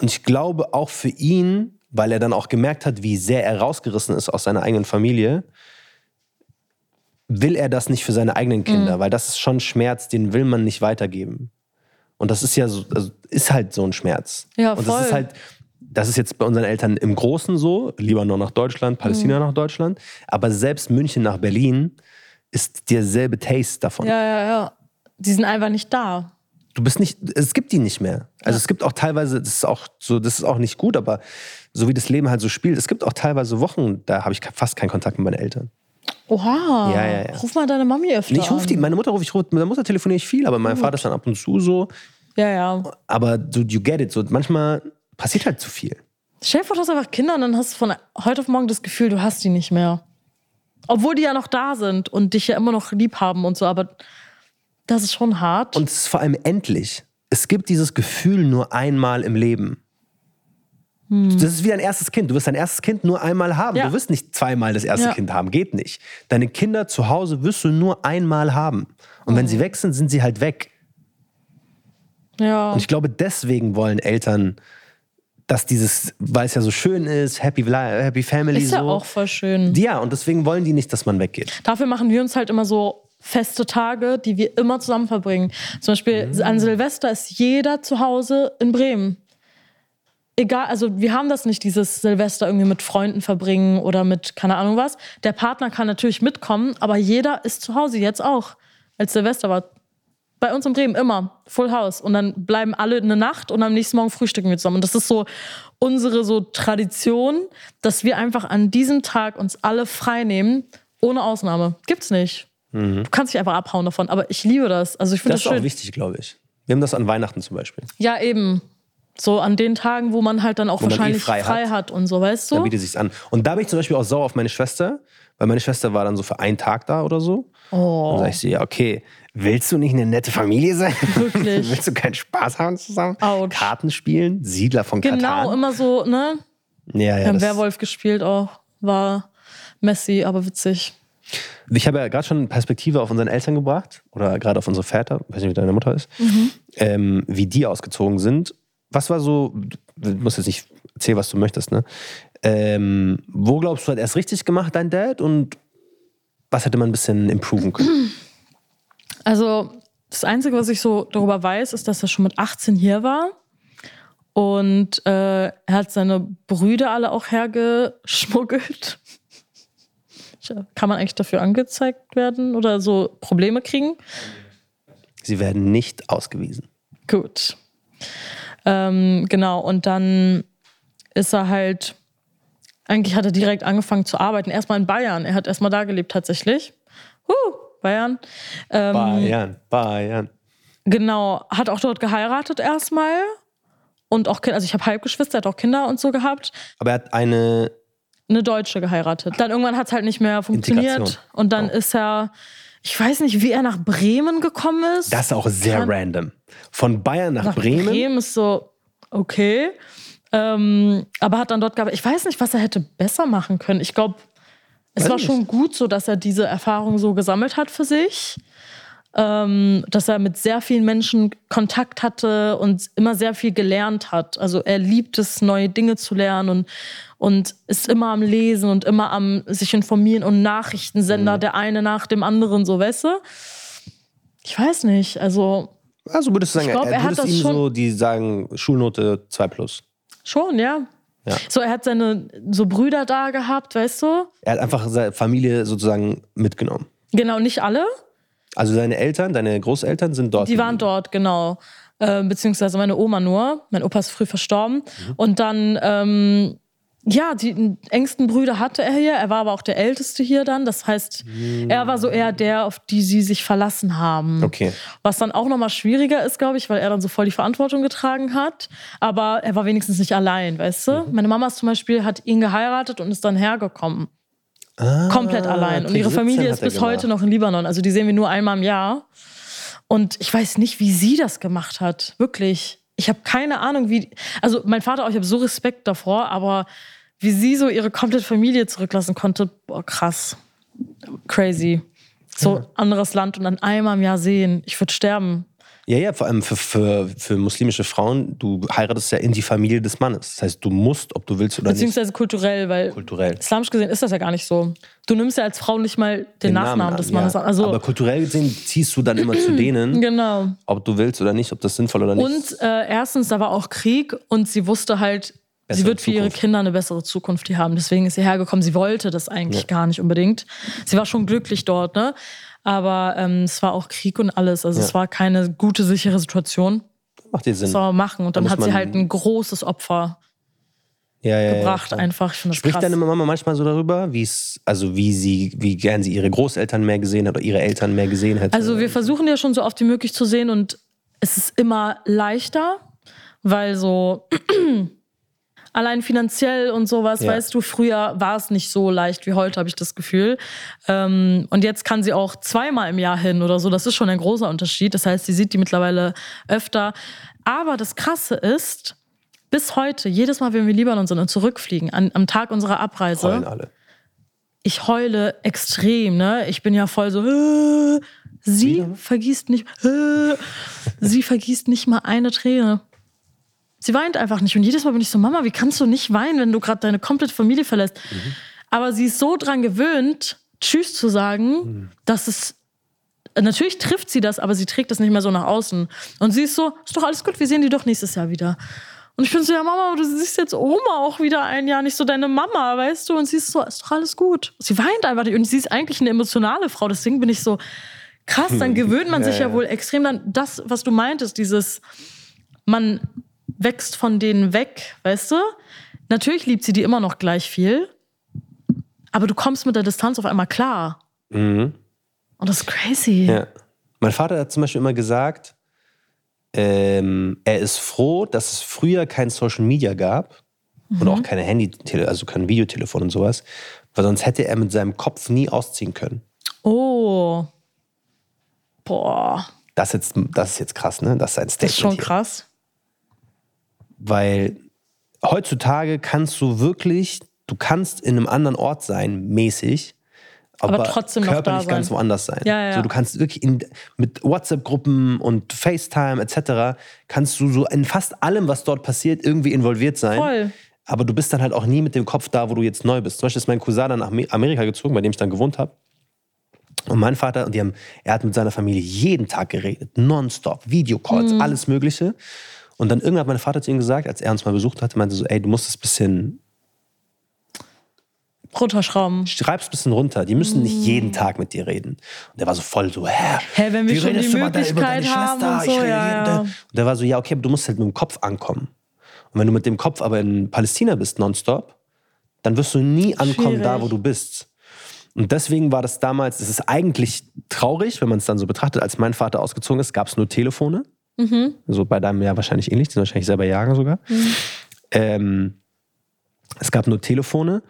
Und ich glaube auch für ihn, weil er dann auch gemerkt hat, wie sehr er rausgerissen ist aus seiner eigenen Familie, will er das nicht für seine eigenen Kinder, weil das ist schon Schmerz, den will man nicht weitergeben. Und das ist ja so, also ist halt so ein Schmerz. Ja, Und das voll. ist halt, das ist jetzt bei unseren Eltern im Großen so, Libanon nach Deutschland, Palästina nach Deutschland, aber selbst München nach Berlin ist derselbe Taste davon. Ja, ja, ja. Die sind einfach nicht da. Du bist nicht, es gibt die nicht mehr. Also es gibt auch teilweise, das ist auch so, das ist auch nicht gut, aber so wie das Leben halt so spielt, es gibt auch teilweise Wochen, da habe ich fast keinen Kontakt mit meinen Eltern. Oha. Ja, ja, ja. Ruf mal deine Mami öfter Nee, ich rufe die, meine Mutter rufe ich, mit meiner Mutter telefoniere ich viel, aber mein Vater ist dann ab und zu so. Ja, ja. Aber du, you get it. So, manchmal passiert halt zu viel. Stell dir vor, du hast einfach Kinder und dann hast du von heute auf morgen das Gefühl, du hast die nicht mehr. Obwohl die ja noch da sind und dich ja immer noch lieb haben und so, aber das ist schon hart. Und es ist vor allem endlich. Es gibt dieses Gefühl nur einmal im Leben. Das ist wie dein erstes Kind. Du wirst dein erstes Kind nur einmal haben. Ja. Du wirst nicht zweimal das erste Ja. Kind haben. Geht nicht. Deine Kinder zu Hause wirst du nur einmal haben. Und wenn sie weg sind, sind sie halt weg. ja. Und ich glaube, deswegen wollen Eltern, dass dieses, weil es ja so schön ist, Happy, Happy Family ist so. ja auch voll schön. ja, und deswegen wollen die nicht, dass man weggeht. Dafür machen wir uns halt immer so feste Tage, die wir immer zusammen verbringen. Zum Beispiel Mhm. an Silvester ist jeder zu Hause in Bremen. Egal, also wir haben das nicht, dieses Silvester irgendwie mit Freunden verbringen oder mit keine Ahnung was. Der Partner kann natürlich mitkommen, aber jeder ist zu Hause, jetzt auch. Als Silvester war bei uns in Bremen immer Full House. Und dann bleiben alle eine Nacht und am nächsten Morgen frühstücken wir zusammen. Und das ist so unsere so Tradition, dass wir einfach an diesem Tag uns alle frei nehmen, ohne Ausnahme. Gibt's nicht. Du kannst dich einfach abhauen davon. Aber ich liebe das. Also ich finde Das das, ist auch wichtig, glaube ich. Wir haben das an Weihnachten zum Beispiel. Ja, eben. So an den Tagen, wo man halt dann auch man eh wahrscheinlich frei frei, hat. hat. und so, weißt Da du? bietet sich's an. Und da bin ich zum Beispiel auch sauer auf meine Schwester, weil meine Schwester war dann so für einen Tag da oder so. Oh. Dann sag ich sie, ja, okay, willst du nicht eine nette Familie sein? Wirklich? [LAUGHS] willst du keinen Spaß haben zusammen? Autsch. Karten spielen? Siedler von Genau, Katan? immer so, ne? Ja, ja. Wir haben Werwolf gespielt auch. War messy, aber witzig. Ich habe ja gerade schon Perspektive auf unseren Eltern gebracht oder gerade auf unsere Väter, weiß nicht, wie deine Mutter ist, ähm, wie die ausgezogen sind. Was war so, du musst jetzt nicht erzählen, was du möchtest, ne? Ähm, wo glaubst du, hat er es richtig gemacht, dein Dad? Und was hätte man ein bisschen improven können? Also, das Einzige, was ich so darüber weiß, ist, dass er schon mit 18 hier war. Und äh, er hat seine Brüder alle auch hergeschmuggelt. [LAUGHS] Kann man eigentlich dafür angezeigt werden oder so Probleme kriegen? Sie werden nicht ausgewiesen. Gut. Ähm, genau, und dann ist er halt, eigentlich hat er direkt angefangen zu arbeiten. Erstmal in Bayern. Er hat erstmal da gelebt tatsächlich. Huh, Bayern. Ähm, Bayern, Bayern. Genau, hat auch dort geheiratet erstmal. Und auch Kinder, also ich habe Halbgeschwister, hat auch Kinder und so gehabt. Aber er hat eine, Eine Deutsche geheiratet. Dann irgendwann hat es halt nicht mehr funktioniert. Integration. Und dann Oh. ist er, ich weiß nicht, wie er nach Bremen gekommen ist. das ist auch sehr Kann- random. Von Bayern nach, nach Bremen. Bremen. ist so, okay. Ähm, aber hat dann dort gearbeitet. Ich weiß nicht, was er hätte besser machen können. Ich glaube, es Weiß war nicht. schon gut so, dass er diese Erfahrung so gesammelt hat für sich. Ähm, dass er mit sehr vielen Menschen Kontakt hatte und immer sehr viel gelernt hat. Also er liebt es, neue Dinge zu lernen und, und ist immer am Lesen und immer am sich informieren und Nachrichtensender, Mhm. der eine nach dem anderen, so, weißt du? Ich weiß nicht, also Also würdest du sagen, Ich glaub, er er hat würdest das ihm schon- so, die sagen, Schulnote 2 plus. Schon, ja. Ja. So, er hat seine so Brüder da gehabt, weißt du? Er hat einfach seine Familie sozusagen mitgenommen. Genau, nicht alle. Also seine Eltern, deine Großeltern sind dort. Die waren geblieben. dort, genau. Äh, beziehungsweise meine Oma nur. Mein Opa ist früh verstorben. Mhm. Und dann, ähm, ja, die engsten Brüder hatte er hier. Er war aber auch der Älteste hier dann. Das heißt, er war so eher der, auf die sie sich verlassen haben. Okay. Was dann auch nochmal schwieriger ist, glaube ich, weil er dann so voll die Verantwortung getragen hat. Aber er war wenigstens nicht allein, weißt du? Mhm. Meine Mama zum Beispiel hat ihn geheiratet und ist dann hergekommen. Ah, komplett allein. Und ihre 17 Familie ist bis heute gemacht. noch in Libanon. Also die sehen wir nur einmal im Jahr. Und ich weiß nicht, wie sie das gemacht hat. Wirklich. Ich habe keine Ahnung, wie. Also mein Vater auch, ich habe so Respekt davor, aber wie sie so ihre komplette Familie zurücklassen konnte, boah, krass. Crazy. So anderes Land und dann einmal im Jahr sehen. Ich würde sterben. Ja, ja, vor allem für, für, für muslimische Frauen, du heiratest ja in die Familie des Mannes. Das heißt, du musst, ob du willst oder nicht, Beziehungsweise kulturell, weil kulturell. islamisch gesehen ist das ja gar nicht so. Du nimmst ja als Frau nicht mal den, Nachnamen an, des Mannes ja. an. Also, Aber kulturell gesehen ziehst du dann immer zu denen, [CLEARS THROAT] genau. ob du willst oder nicht, ob das sinnvoll oder nicht. Und äh, erstens, da war auch Krieg und sie wusste halt, sie wird für ihre Zukunft. Kinder eine bessere Zukunft hier haben. Deswegen ist sie hergekommen. Sie wollte das eigentlich gar nicht unbedingt. Sie war schon glücklich dort, ne? Aber ähm, es war auch Krieg und alles. Also es Ja. war keine gute, sichere Situation. Macht dir Sinn. Das soll machen. Und Da dann muss hat sie halt ein großes Opfer ja, ja, gebracht, ja, einfach. Ich Spricht krass. deine Mama manchmal so darüber, wie es, also wie sie, wie gern sie ihre Großeltern mehr gesehen hat oder ihre Eltern mehr gesehen hätte? Also wir versuchen ja schon so oft wie möglich zu sehen und es ist immer leichter, weil so allein finanziell und sowas, Ja. weißt du, früher war es nicht so leicht wie heute, habe ich das Gefühl. Ähm, und jetzt kann sie auch zweimal im Jahr hin oder so. Das ist schon ein großer Unterschied. Das heißt, sie sieht die mittlerweile öfter. Aber das Krasse ist, bis heute, jedes Mal, wenn wir in Libanon sind und zurückfliegen, an, am Tag unserer Abreise, Heulen alle. ich heule extrem, ne? Ich bin ja voll so, äh, sie Wieder? vergießt nicht, äh, sie vergießt nicht mal eine Träne. Sie weint einfach nicht. Und jedes Mal bin ich so, Mama, wie kannst du nicht weinen, wenn du gerade deine komplette Familie verlässt? Aber sie ist so dran gewöhnt, Tschüss zu sagen, dass es. Natürlich trifft sie das, aber sie trägt das nicht mehr so nach außen. Und sie ist so, ist doch alles gut, wir sehen die doch nächstes Jahr wieder. Und ich bin so, ja, Mama, du siehst jetzt Oma auch wieder ein Jahr, nicht so deine Mama, weißt du? Und sie ist so, ist doch alles gut. Sie weint einfach nicht. Und sie ist eigentlich eine emotionale Frau. Deswegen bin ich so, krass, dann [LAUGHS] gewöhnt man Ja, sich ja ja. wohl extrem dann das, was du meintest, dieses, man wächst von denen weg, weißt du? Natürlich liebt sie die immer noch gleich viel, aber du kommst mit der Distanz auf einmal klar. Mhm. Und das ist crazy. Ja. Mein Vater hat zum Beispiel immer gesagt, ähm, er ist froh, dass es früher kein Social Media gab und Mhm. auch keine Handy, also kein Videotelefon und sowas, weil sonst hätte er mit seinem Kopf nie ausziehen können. Oh. Boah. Das, jetzt, das ist jetzt krass, ne? Das ist ein Das Statement ist schon krass. Weil heutzutage kannst du wirklich, du kannst in einem anderen Ort sein, mäßig, aber, Aber trotzdem körperlich sein. ganz woanders sein. Ja, ja, So, du kannst wirklich in, mit WhatsApp-Gruppen und FaceTime etc. kannst du so in fast allem, was dort passiert, irgendwie involviert sein. Voll. Aber du bist dann halt auch nie mit dem Kopf da, wo du jetzt neu bist. Zum Beispiel ist mein Cousin dann nach Amer- Amerika gezogen, bei dem ich dann gewohnt habe. Und mein Vater, und die haben, er hat mit seiner Familie jeden Tag geredet, nonstop, Videocalls, Mhm. alles Mögliche. Und dann irgendwann hat mein Vater zu ihm gesagt, als er uns mal besucht hatte, meinte so, ey, du musst es ein bisschen, Runterschrauben. schreib's ein bisschen runter. Die müssen nicht jeden Tag mit dir reden. Und der war so voll so, hä? Hä, wenn wir wie schon redest die du da Möglichkeit deine haben Schwester? und so, ja, ja. Und der war so, ja, okay, aber du musst halt mit dem Kopf ankommen. Und wenn du mit dem Kopf aber in Palästina bist, nonstop, dann wirst du nie ankommen da, Schwierig. wo du bist. Und deswegen war das damals, es ist eigentlich traurig, wenn man es dann so betrachtet, als mein Vater ausgezogen ist, gab es nur Telefone. Mhm. So bei deinem ja wahrscheinlich ähnlich, die sind wahrscheinlich selber Jahrgang sogar. Ähm, es gab nur Telefone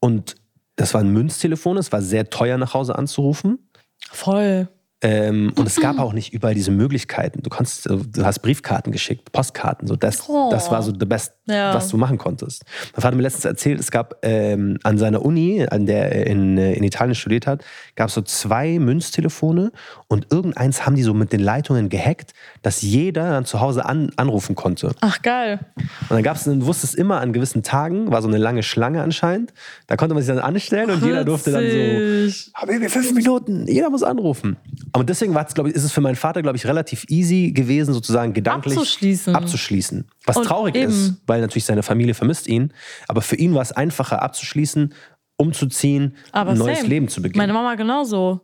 und das waren Münztelefone, es war sehr teuer nach Hause anzurufen. Voll. Ähm, und es gab auch nicht überall diese Möglichkeiten. Du konntest, äh, du hast Briefkarten geschickt, Postkarten. So das, Oh. das war so the best, Ja. was du machen konntest. Mein Vater hat mir letztens erzählt, es gab ähm, an seiner Uni, an der er in, äh, in Italien studiert hat, gab es so zwei Münztelefone und irgendeins haben die so mit den Leitungen gehackt, dass jeder dann zu Hause an, anrufen konnte. Ach, geil. Und dann gab es, du wusstest immer an gewissen Tagen, war so eine lange Schlange anscheinend. Da konnte man sich dann anstellen und jeder durfte dann so, wir fünf Minuten, jeder muss anrufen. Aber deswegen war es, glaube ich, ist es für meinen Vater, glaube ich, relativ easy gewesen, sozusagen gedanklich Abzuschließen. abzuschließen. Was Und traurig eben. ist, weil natürlich seine Familie vermisst ihn. Aber für ihn war es einfacher abzuschließen, umzuziehen, Aber ein neues same. Leben zu beginnen. Meine Mama genauso.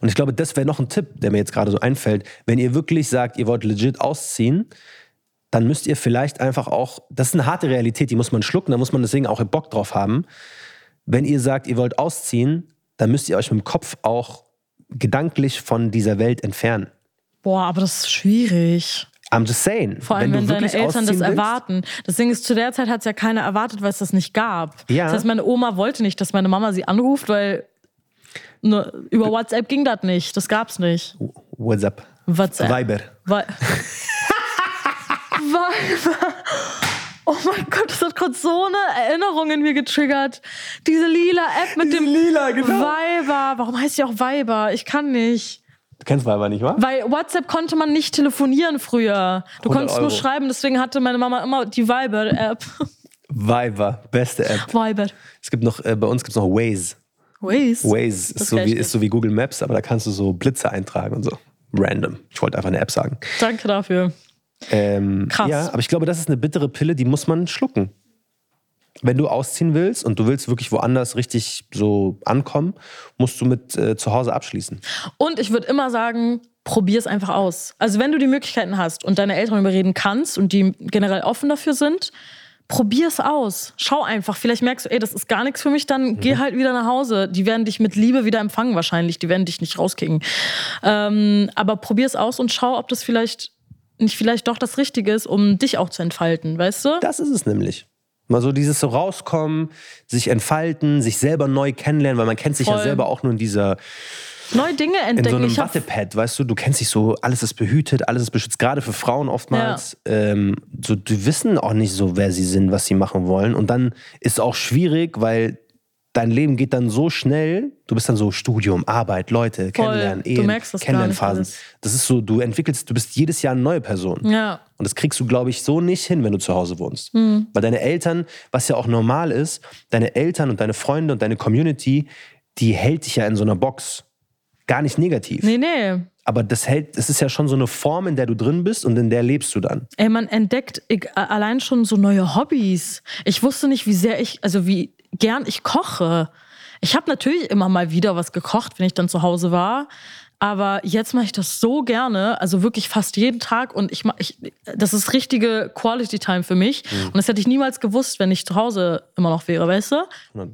Und ich glaube, das wäre noch ein Tipp, der mir jetzt gerade so einfällt. Wenn ihr wirklich sagt, ihr wollt legit ausziehen, dann müsst ihr vielleicht einfach auch, das ist eine harte Realität, die muss man schlucken, da muss man deswegen auch Bock drauf haben. Wenn ihr sagt, ihr wollt ausziehen, dann müsst ihr euch mit dem Kopf auch gedanklich von dieser Welt entfernen. Boah, aber das ist schwierig. I'm just saying. Vor allem, du wenn, deine Eltern das erwarten. Das Ding ist, zu der Zeit hat es ja keiner erwartet, weil es das nicht gab. Ja. Das heißt, meine Oma wollte nicht, dass meine Mama sie anruft, weil ne, über WhatsApp ging das nicht. Das gab's nicht. What's up? WhatsApp. Viber. Weil. [LAUGHS] Viber. Oh mein Gott, das hat gerade so eine Erinnerung in mir getriggert. Diese lila App mit dem lila, genau. Viber. Warum heißt die auch Viber? Ich kann nicht. Du kennst Viber nicht, wa? Weil WhatsApp konnte man nicht telefonieren früher. Du 100 konntest nur Euro. schreiben, deswegen hatte meine Mama immer die Viber-App. Viber, beste App. Viber. Es gibt noch, äh, bei uns gibt es noch Waze. Waze. Waze ist so, wie, ist so wie Google Maps, aber da kannst du so Blitze eintragen und so. Random. Ich wollte einfach eine App sagen. Danke dafür. Ähm, Krass. Ja, aber ich glaube, das ist eine bittere Pille, die muss man schlucken. Wenn du ausziehen willst und du willst wirklich woanders richtig so ankommen, musst du mit äh, zu Hause abschließen. Und ich würde immer sagen, probier es einfach aus. Also wenn du die Möglichkeiten hast und deine Eltern überreden kannst und die generell offen dafür sind, probier es aus. Schau einfach. Vielleicht merkst du, ey, das ist gar nichts für mich, dann geh halt wieder nach Hause. Die werden dich mit Liebe wieder empfangen wahrscheinlich. Die werden dich nicht rauskicken. Ähm, aber probier es aus und schau, ob das vielleicht nicht vielleicht doch das Richtige ist, um dich auch zu entfalten, weißt du? Das ist es nämlich. Mal so dieses so rauskommen, sich entfalten, sich selber neu kennenlernen, weil man kennt sich ja Voll. selber auch nur in dieser Neue Dinge in entdecken. so einem Wattepad, weißt du, du kennst dich so, alles ist behütet, alles ist beschützt, gerade für Frauen oftmals. Ähm, so, die wissen auch nicht so, wer sie sind, was sie machen wollen. Und dann ist es auch schwierig, weil dein Leben geht dann so schnell, du bist dann so Studium, Arbeit, Leute, kennenlernen, Du Ehen, merkst das Kennenlernphasen. Das ist so, du entwickelst, du bist jedes Jahr eine neue Person. ja. Und das kriegst du, glaube ich, so nicht hin, wenn du zu Hause wohnst. Hm. Weil deine Eltern, was ja auch normal ist, deine Eltern und deine Freunde und deine Community, die hält dich ja in so einer Box. Gar nicht negativ. Nee, nee. Aber das hält, das ist ja schon so eine Form, in der du drin bist und in der lebst du dann. Ey, man entdeckt allein schon so neue Hobbys. Ich wusste nicht, wie sehr ich, also wie gern ich koche. Ich habe natürlich immer mal wieder was gekocht, wenn ich dann zu Hause war. Aber jetzt mache ich das so gerne, also wirklich fast jeden Tag. Und ich, ich das ist richtige Quality Time für mich. Und das hätte ich niemals gewusst, wenn ich zu Hause immer noch wäre, weißt du? Ja.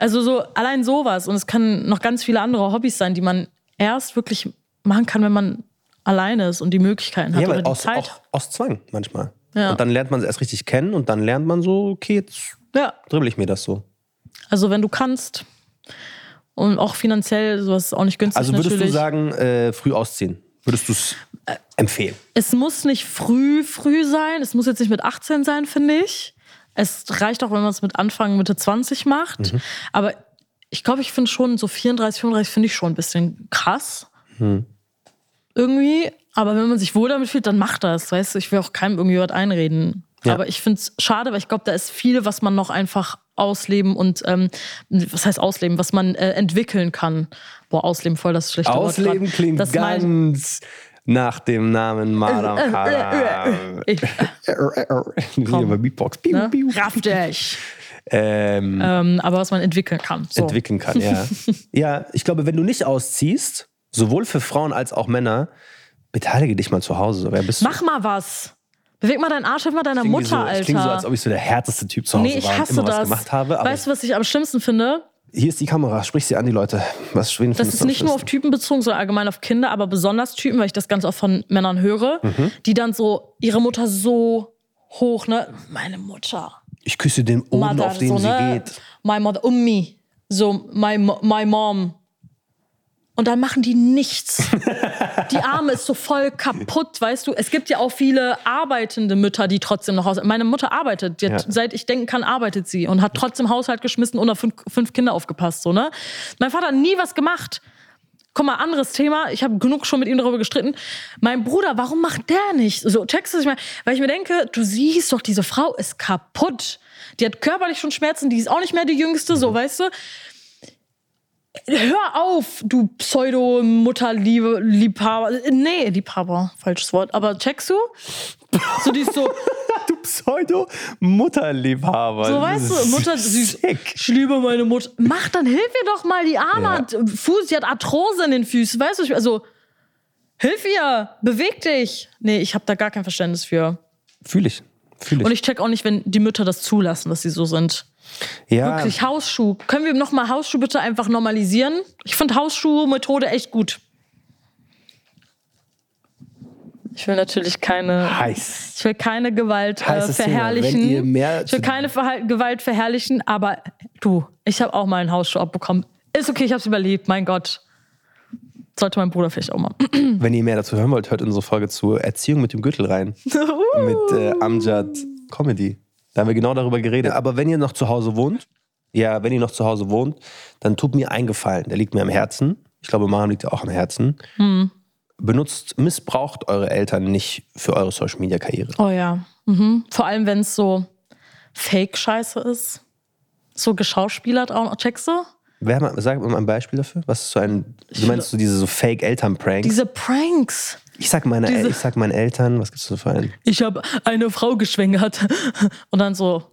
Also so allein sowas. Und es können noch ganz viele andere Hobbys sein, die man erst wirklich machen kann, wenn man alleine ist und die Möglichkeiten hat Ja, oder die aus, Zeit. auch aus Zwang manchmal. Ja. Und dann lernt man es erst richtig kennen und dann lernt man so, okay, jetzt Ja, dribbel ich mir das so. Also wenn du kannst und auch finanziell, sowas ist auch nicht günstig Also würdest natürlich. du sagen, äh, früh ausziehen? Würdest du es empfehlen? Es muss nicht früh, früh sein. Es muss jetzt nicht mit 18 sein, finde ich. Es reicht auch, wenn man es mit Anfang, Mitte 20 macht. Mhm. Aber ich glaube, ich finde schon, so 34, 35 finde ich schon ein bisschen krass. Mhm. Irgendwie. Aber wenn man sich wohl damit fühlt, dann macht das. Weißt du, ich will auch keinem irgendwie was einreden. Ja. Aber ich finde es schade, weil ich glaube, da ist viel, was man noch einfach ausleben und, ähm, was heißt ausleben, was man äh, entwickeln kann. Boah, ausleben voll das schlechte Wort. Ausleben klingt das mein- ganz nach dem Namen Madame Kara. Ich, [LAUGHS] Komm. bei Beatbox. Piu, ne? piu. Raff dich. Ähm, ähm, aber was man entwickeln kann. So. entwickeln kann, ja. [LAUGHS] ja, ich glaube, wenn du nicht ausziehst, sowohl für Frauen als auch Männer, beteilige dich mal zu Hause. So, Wer bist du? Mach mal was. Beweg mal deinen Arsch, mal deiner Mutter, so, Alter. Es klingt so, als ob ich so der härteste Typ zu Hause nee, ich war hasse immer was das. gemacht habe. Weißt du, was ich am schlimmsten finde? hier ist die Kamera, sprich sie an die Leute. Was wen Das ist nicht nur auf? Typen bezogen, sondern allgemein auf Kinder, aber besonders Typen, weil ich das ganz oft von Männern höre, Mhm. die dann so ihre Mutter so hoch, ne? Meine Mutter. Ich küsse den Boden, Mother, auf den so, sie ne? geht. My mother, ummi. So, my, my mom. Und dann machen die nichts. [LAUGHS] Die Arme ist so voll kaputt, weißt du. Es gibt ja auch viele arbeitende Mütter, die trotzdem noch Haushalt. Meine Mutter arbeitet. Ja. Seit ich denken kann, arbeitet sie und hat trotzdem Haushalt geschmissen und auf fünf, fünf Kinder aufgepasst. So, ne? Mein Vater hat nie was gemacht. Guck mal, anderes Thema. Ich habe genug schon mit ihm darüber gestritten. Mein Bruder, warum macht der nicht? So, checkst du dich mal? Weil ich mir denke, du siehst doch, diese Frau ist kaputt. Die hat körperlich schon Schmerzen, die ist auch nicht mehr die Jüngste, so, weißt du? Hör auf, du Pseudo-Mutterliebe, Liebhaber. Nee, Liebhaber, falsches Wort. Aber checkst du? So, die ist so, [LAUGHS] Du Pseudo-Mutterliebhaber. so weißt du, Mutter, süß. Sick. Ich liebe meine Mutter. Mach, dann hilf ihr doch mal. Die Arme Ja. hat Fuß, die hat Arthrose in den Füßen. Weißt du, ich- also, hilf ihr, beweg dich. Nee, ich habe da gar kein Verständnis für. Fühl ich. Fühl ich. Und ich check auch nicht, wenn die Mütter das zulassen, dass sie so sind. ja, Wirklich, Hausschuh. Können wir nochmal Hausschuh bitte einfach normalisieren? Ich finde Hausschuh-Methode echt gut. Ich will natürlich keine. heiß. Ich will keine Gewalt äh, verherrlichen. Ich will keine Verhal Gewalt verherrlichen, aber du, ich habe auch mal einen Hausschuh abbekommen. Ist okay, ich habe es überlebt, mein Gott. Sollte mein Bruder vielleicht auch mal. [CLEARS THROAT] Wenn ihr mehr dazu hören wollt, hört unsere Folge zur Erziehung mit dem Gürtel rein. mit äh, Amjad Comedy. Da haben wir genau darüber geredet. Aber wenn ihr noch zu Hause wohnt, ja, wenn ihr noch zu Hause wohnt, dann tut mir einen Gefallen. Der liegt mir am Herzen. Ich glaube, Maren liegt ja auch am Herzen. Hm. Benutzt, missbraucht eure Eltern nicht für eure Social Media Karriere. Oh ja. Mhm. Vor allem, wenn es so Fake-Scheiße ist. So geschauspielert auch noch. Checkst du? Wer mal, sag mal ein Beispiel dafür. Was ist so ein, du meinst so diese so Fake-Eltern-Pranks? Diese Pranks. Ich sag, meine, diese- ich sag meinen Eltern, was gibt's so für einen? Ich habe eine Frau geschwängert. [LAUGHS] Und dann so.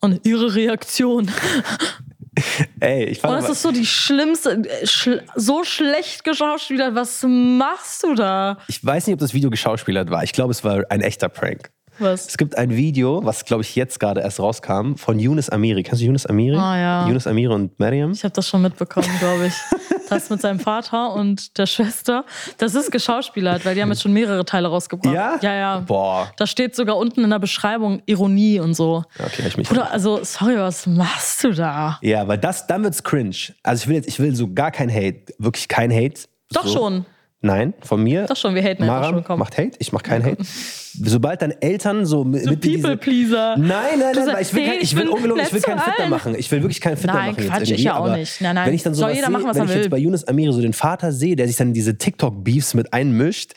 Und ihre Reaktion. [LAUGHS] Ey, ich fand, das ist so die schlimmste, äh, schl so schlecht geschauspielert. Was machst du da? ich weiß nicht, ob das Video geschauspielert war. Ich glaube, es war ein echter Prank. Was? Es gibt ein Video, was glaube ich jetzt gerade erst rauskam, von Yunus Amiri. Kennst du Yunus Amiri? Ah, ja. Yunus Amiri und Mariam. Ich habe das schon mitbekommen, glaube ich. [LAUGHS] Das mit seinem Vater und der Schwester. Das ist geschauspielert, weil die haben jetzt schon mehrere Teile rausgebracht. Ja? Ja, ja. Boah. Da steht sogar unten in der Beschreibung Ironie und so. Okay, ich mich. Bruder, also, sorry, was machst du da? Ja, weil das, dann wird's cringe. Also ich will jetzt, ich will so gar kein Hate, wirklich kein Hate. Doch so. schon. Nein, von mir. Doch schon, wir haten einfach Maram schon. Komm. macht Hate, ich mach kein Hate. Sobald dann Eltern so mit, So mit diese- People-Pleaser. Nein, nein, nein, ich will, kein, ich will ungelogen, ich will keinen allen. machen. Ich will wirklich keinen Fitner Nein, machen Quatsch, jetzt ich ja auch aber nicht. Nein, nein, Wenn ich dann soll sowas jeder machen, was wenn ich will. jetzt bei Yunus Amiri so den Vater sehe, der sich dann diese TikTok-Beefs mit einmischt,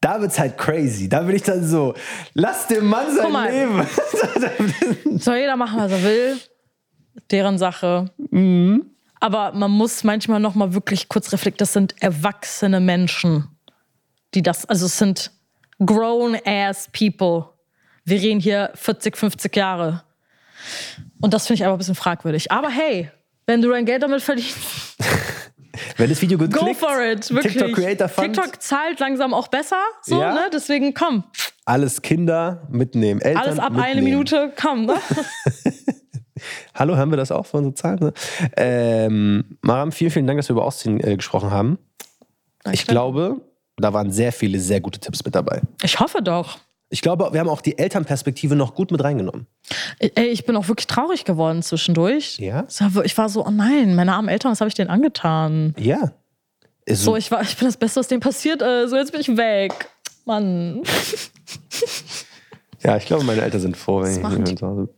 da wird's halt crazy. Da bin ich dann so, lass dem Mann sein mal. Leben. Soll jeder machen, was er will. Deren Sache. Mhm. Aber man muss manchmal noch mal wirklich kurz reflektieren. Das sind erwachsene Menschen, die das, also es sind grown-ass people. Wir reden hier 40, 50 Jahre. Und das finde ich aber ein bisschen fragwürdig. Aber hey, wenn du dein Geld damit verdienst, [LAUGHS] Wenn das Video gut go klickt, for it. Wirklich. TikTok Creator Fund, TikTok zahlt langsam auch besser. So, Ja. ne? Deswegen komm. alles Kinder mitnehmen, Eltern Alles ab mitnehmen. eine Minute, komm. Ne? [LAUGHS] [LAUGHS] Hallo, haben wir das auch für unsere Zahlen? Ne? Ähm, Maram, vielen, vielen Dank, dass wir über Ausziehen äh, gesprochen haben. Ich glaube, Da waren sehr viele sehr gute Tipps mit dabei. Ich hoffe doch. Ich glaube, wir haben auch die Elternperspektive noch gut mit reingenommen. Ey, ich bin auch wirklich traurig geworden zwischendurch. Ja? Ich war so, oh nein, meine armen Eltern, was habe ich denen angetan? Ja. Ist So, ich, war, ich bin das Beste, was denen passiert ist. So, jetzt bin ich weg. Mann. [LAUGHS] ja, ich glaube, meine Eltern sind froh, wenn Was ich zu Hause bin.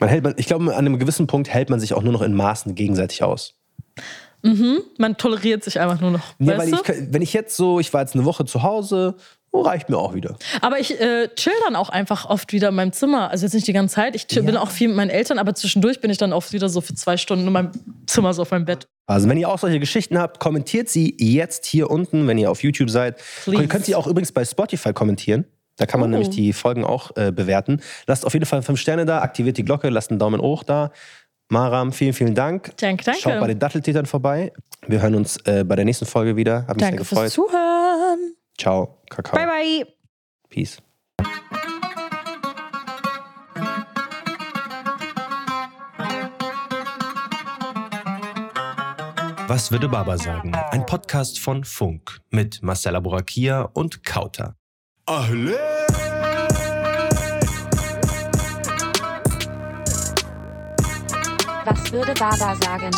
Man hält man, ich glaube, an einem gewissen Punkt hält man sich auch nur noch in Maßen gegenseitig aus. Man toleriert sich einfach nur noch. Nee, weil ich, wenn ich jetzt so, ich war jetzt eine Woche zu Hause, oh, reicht mir auch wieder. aber ich äh, chill dann auch einfach oft wieder in meinem Zimmer. Also jetzt nicht die ganze Zeit. Ich chill, Ja. bin auch viel mit meinen Eltern, aber zwischendurch bin ich dann oft wieder so für zwei Stunden in meinem Zimmer, so auf meinem Bett. Also, wenn ihr auch solche Geschichten habt, kommentiert sie jetzt hier unten, wenn ihr auf YouTube seid. Please. Ihr könnt sie auch übrigens bei Spotify kommentieren. Da kann man Oh. nämlich die Folgen auch äh, bewerten. Lasst auf jeden Fall fünf Sterne da, aktiviert die Glocke, lasst einen Daumen hoch da. Maram, vielen, vielen Dank. Danke, danke. Schaut bei den Datteltätern vorbei. Wir hören uns äh, bei der nächsten Folge wieder. Hat mich Danke sehr fürs gefreut. Zuhören. Ciao, Kakao. Bye, bye. Peace. Was würde Baba sagen? Ein Podcast von Funk mit Marcella Borakia und Kauter. Was würde Baba sagen?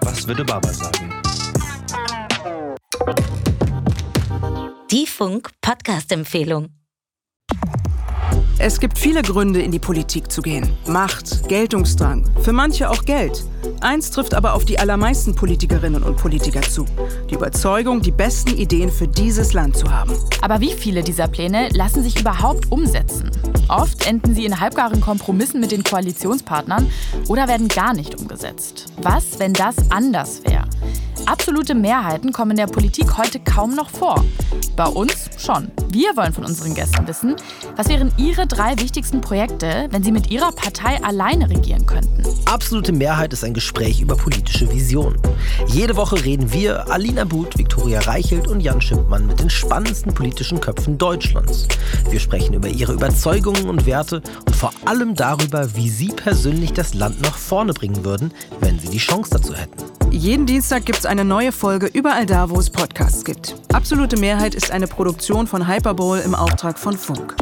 Was würde Baba sagen? Die Funk-Podcast-Empfehlung. Es gibt viele Gründe, in die Politik zu gehen. Macht, Geltungsdrang, für manche auch Geld. Eins trifft aber auf die allermeisten Politikerinnen und Politiker zu. Die Überzeugung, die besten Ideen für dieses Land zu haben. Aber wie viele dieser Pläne lassen sich überhaupt umsetzen? Oft enden sie in halbgaren Kompromissen mit den Koalitionspartnern oder werden gar nicht umgesetzt. Was, wenn das anders wäre? Absolute Mehrheiten kommen in der Politik heute kaum noch vor. Bei uns schon. Wir wollen von unseren Gästen wissen, was wären ihre drei wichtigsten Projekte, wenn sie mit ihrer Partei alleine regieren könnten. Absolute Mehrheit ist ein Gespräch über politische Visionen. Jede Woche reden wir, Alina But, Viktoria Reichelt und Jan Schimpmann mit den spannendsten politischen Köpfen Deutschlands. Wir sprechen über ihre Überzeugungen und Werte und vor allem darüber, wie sie persönlich das Land nach vorne bringen würden, wenn sie die Chance dazu hätten. Jeden Dienstag gibt es eine neue Folge überall da, wo es Podcasts gibt. Absolute Mehrheit ist eine Produktion von Hyperbowl im Auftrag von Funk.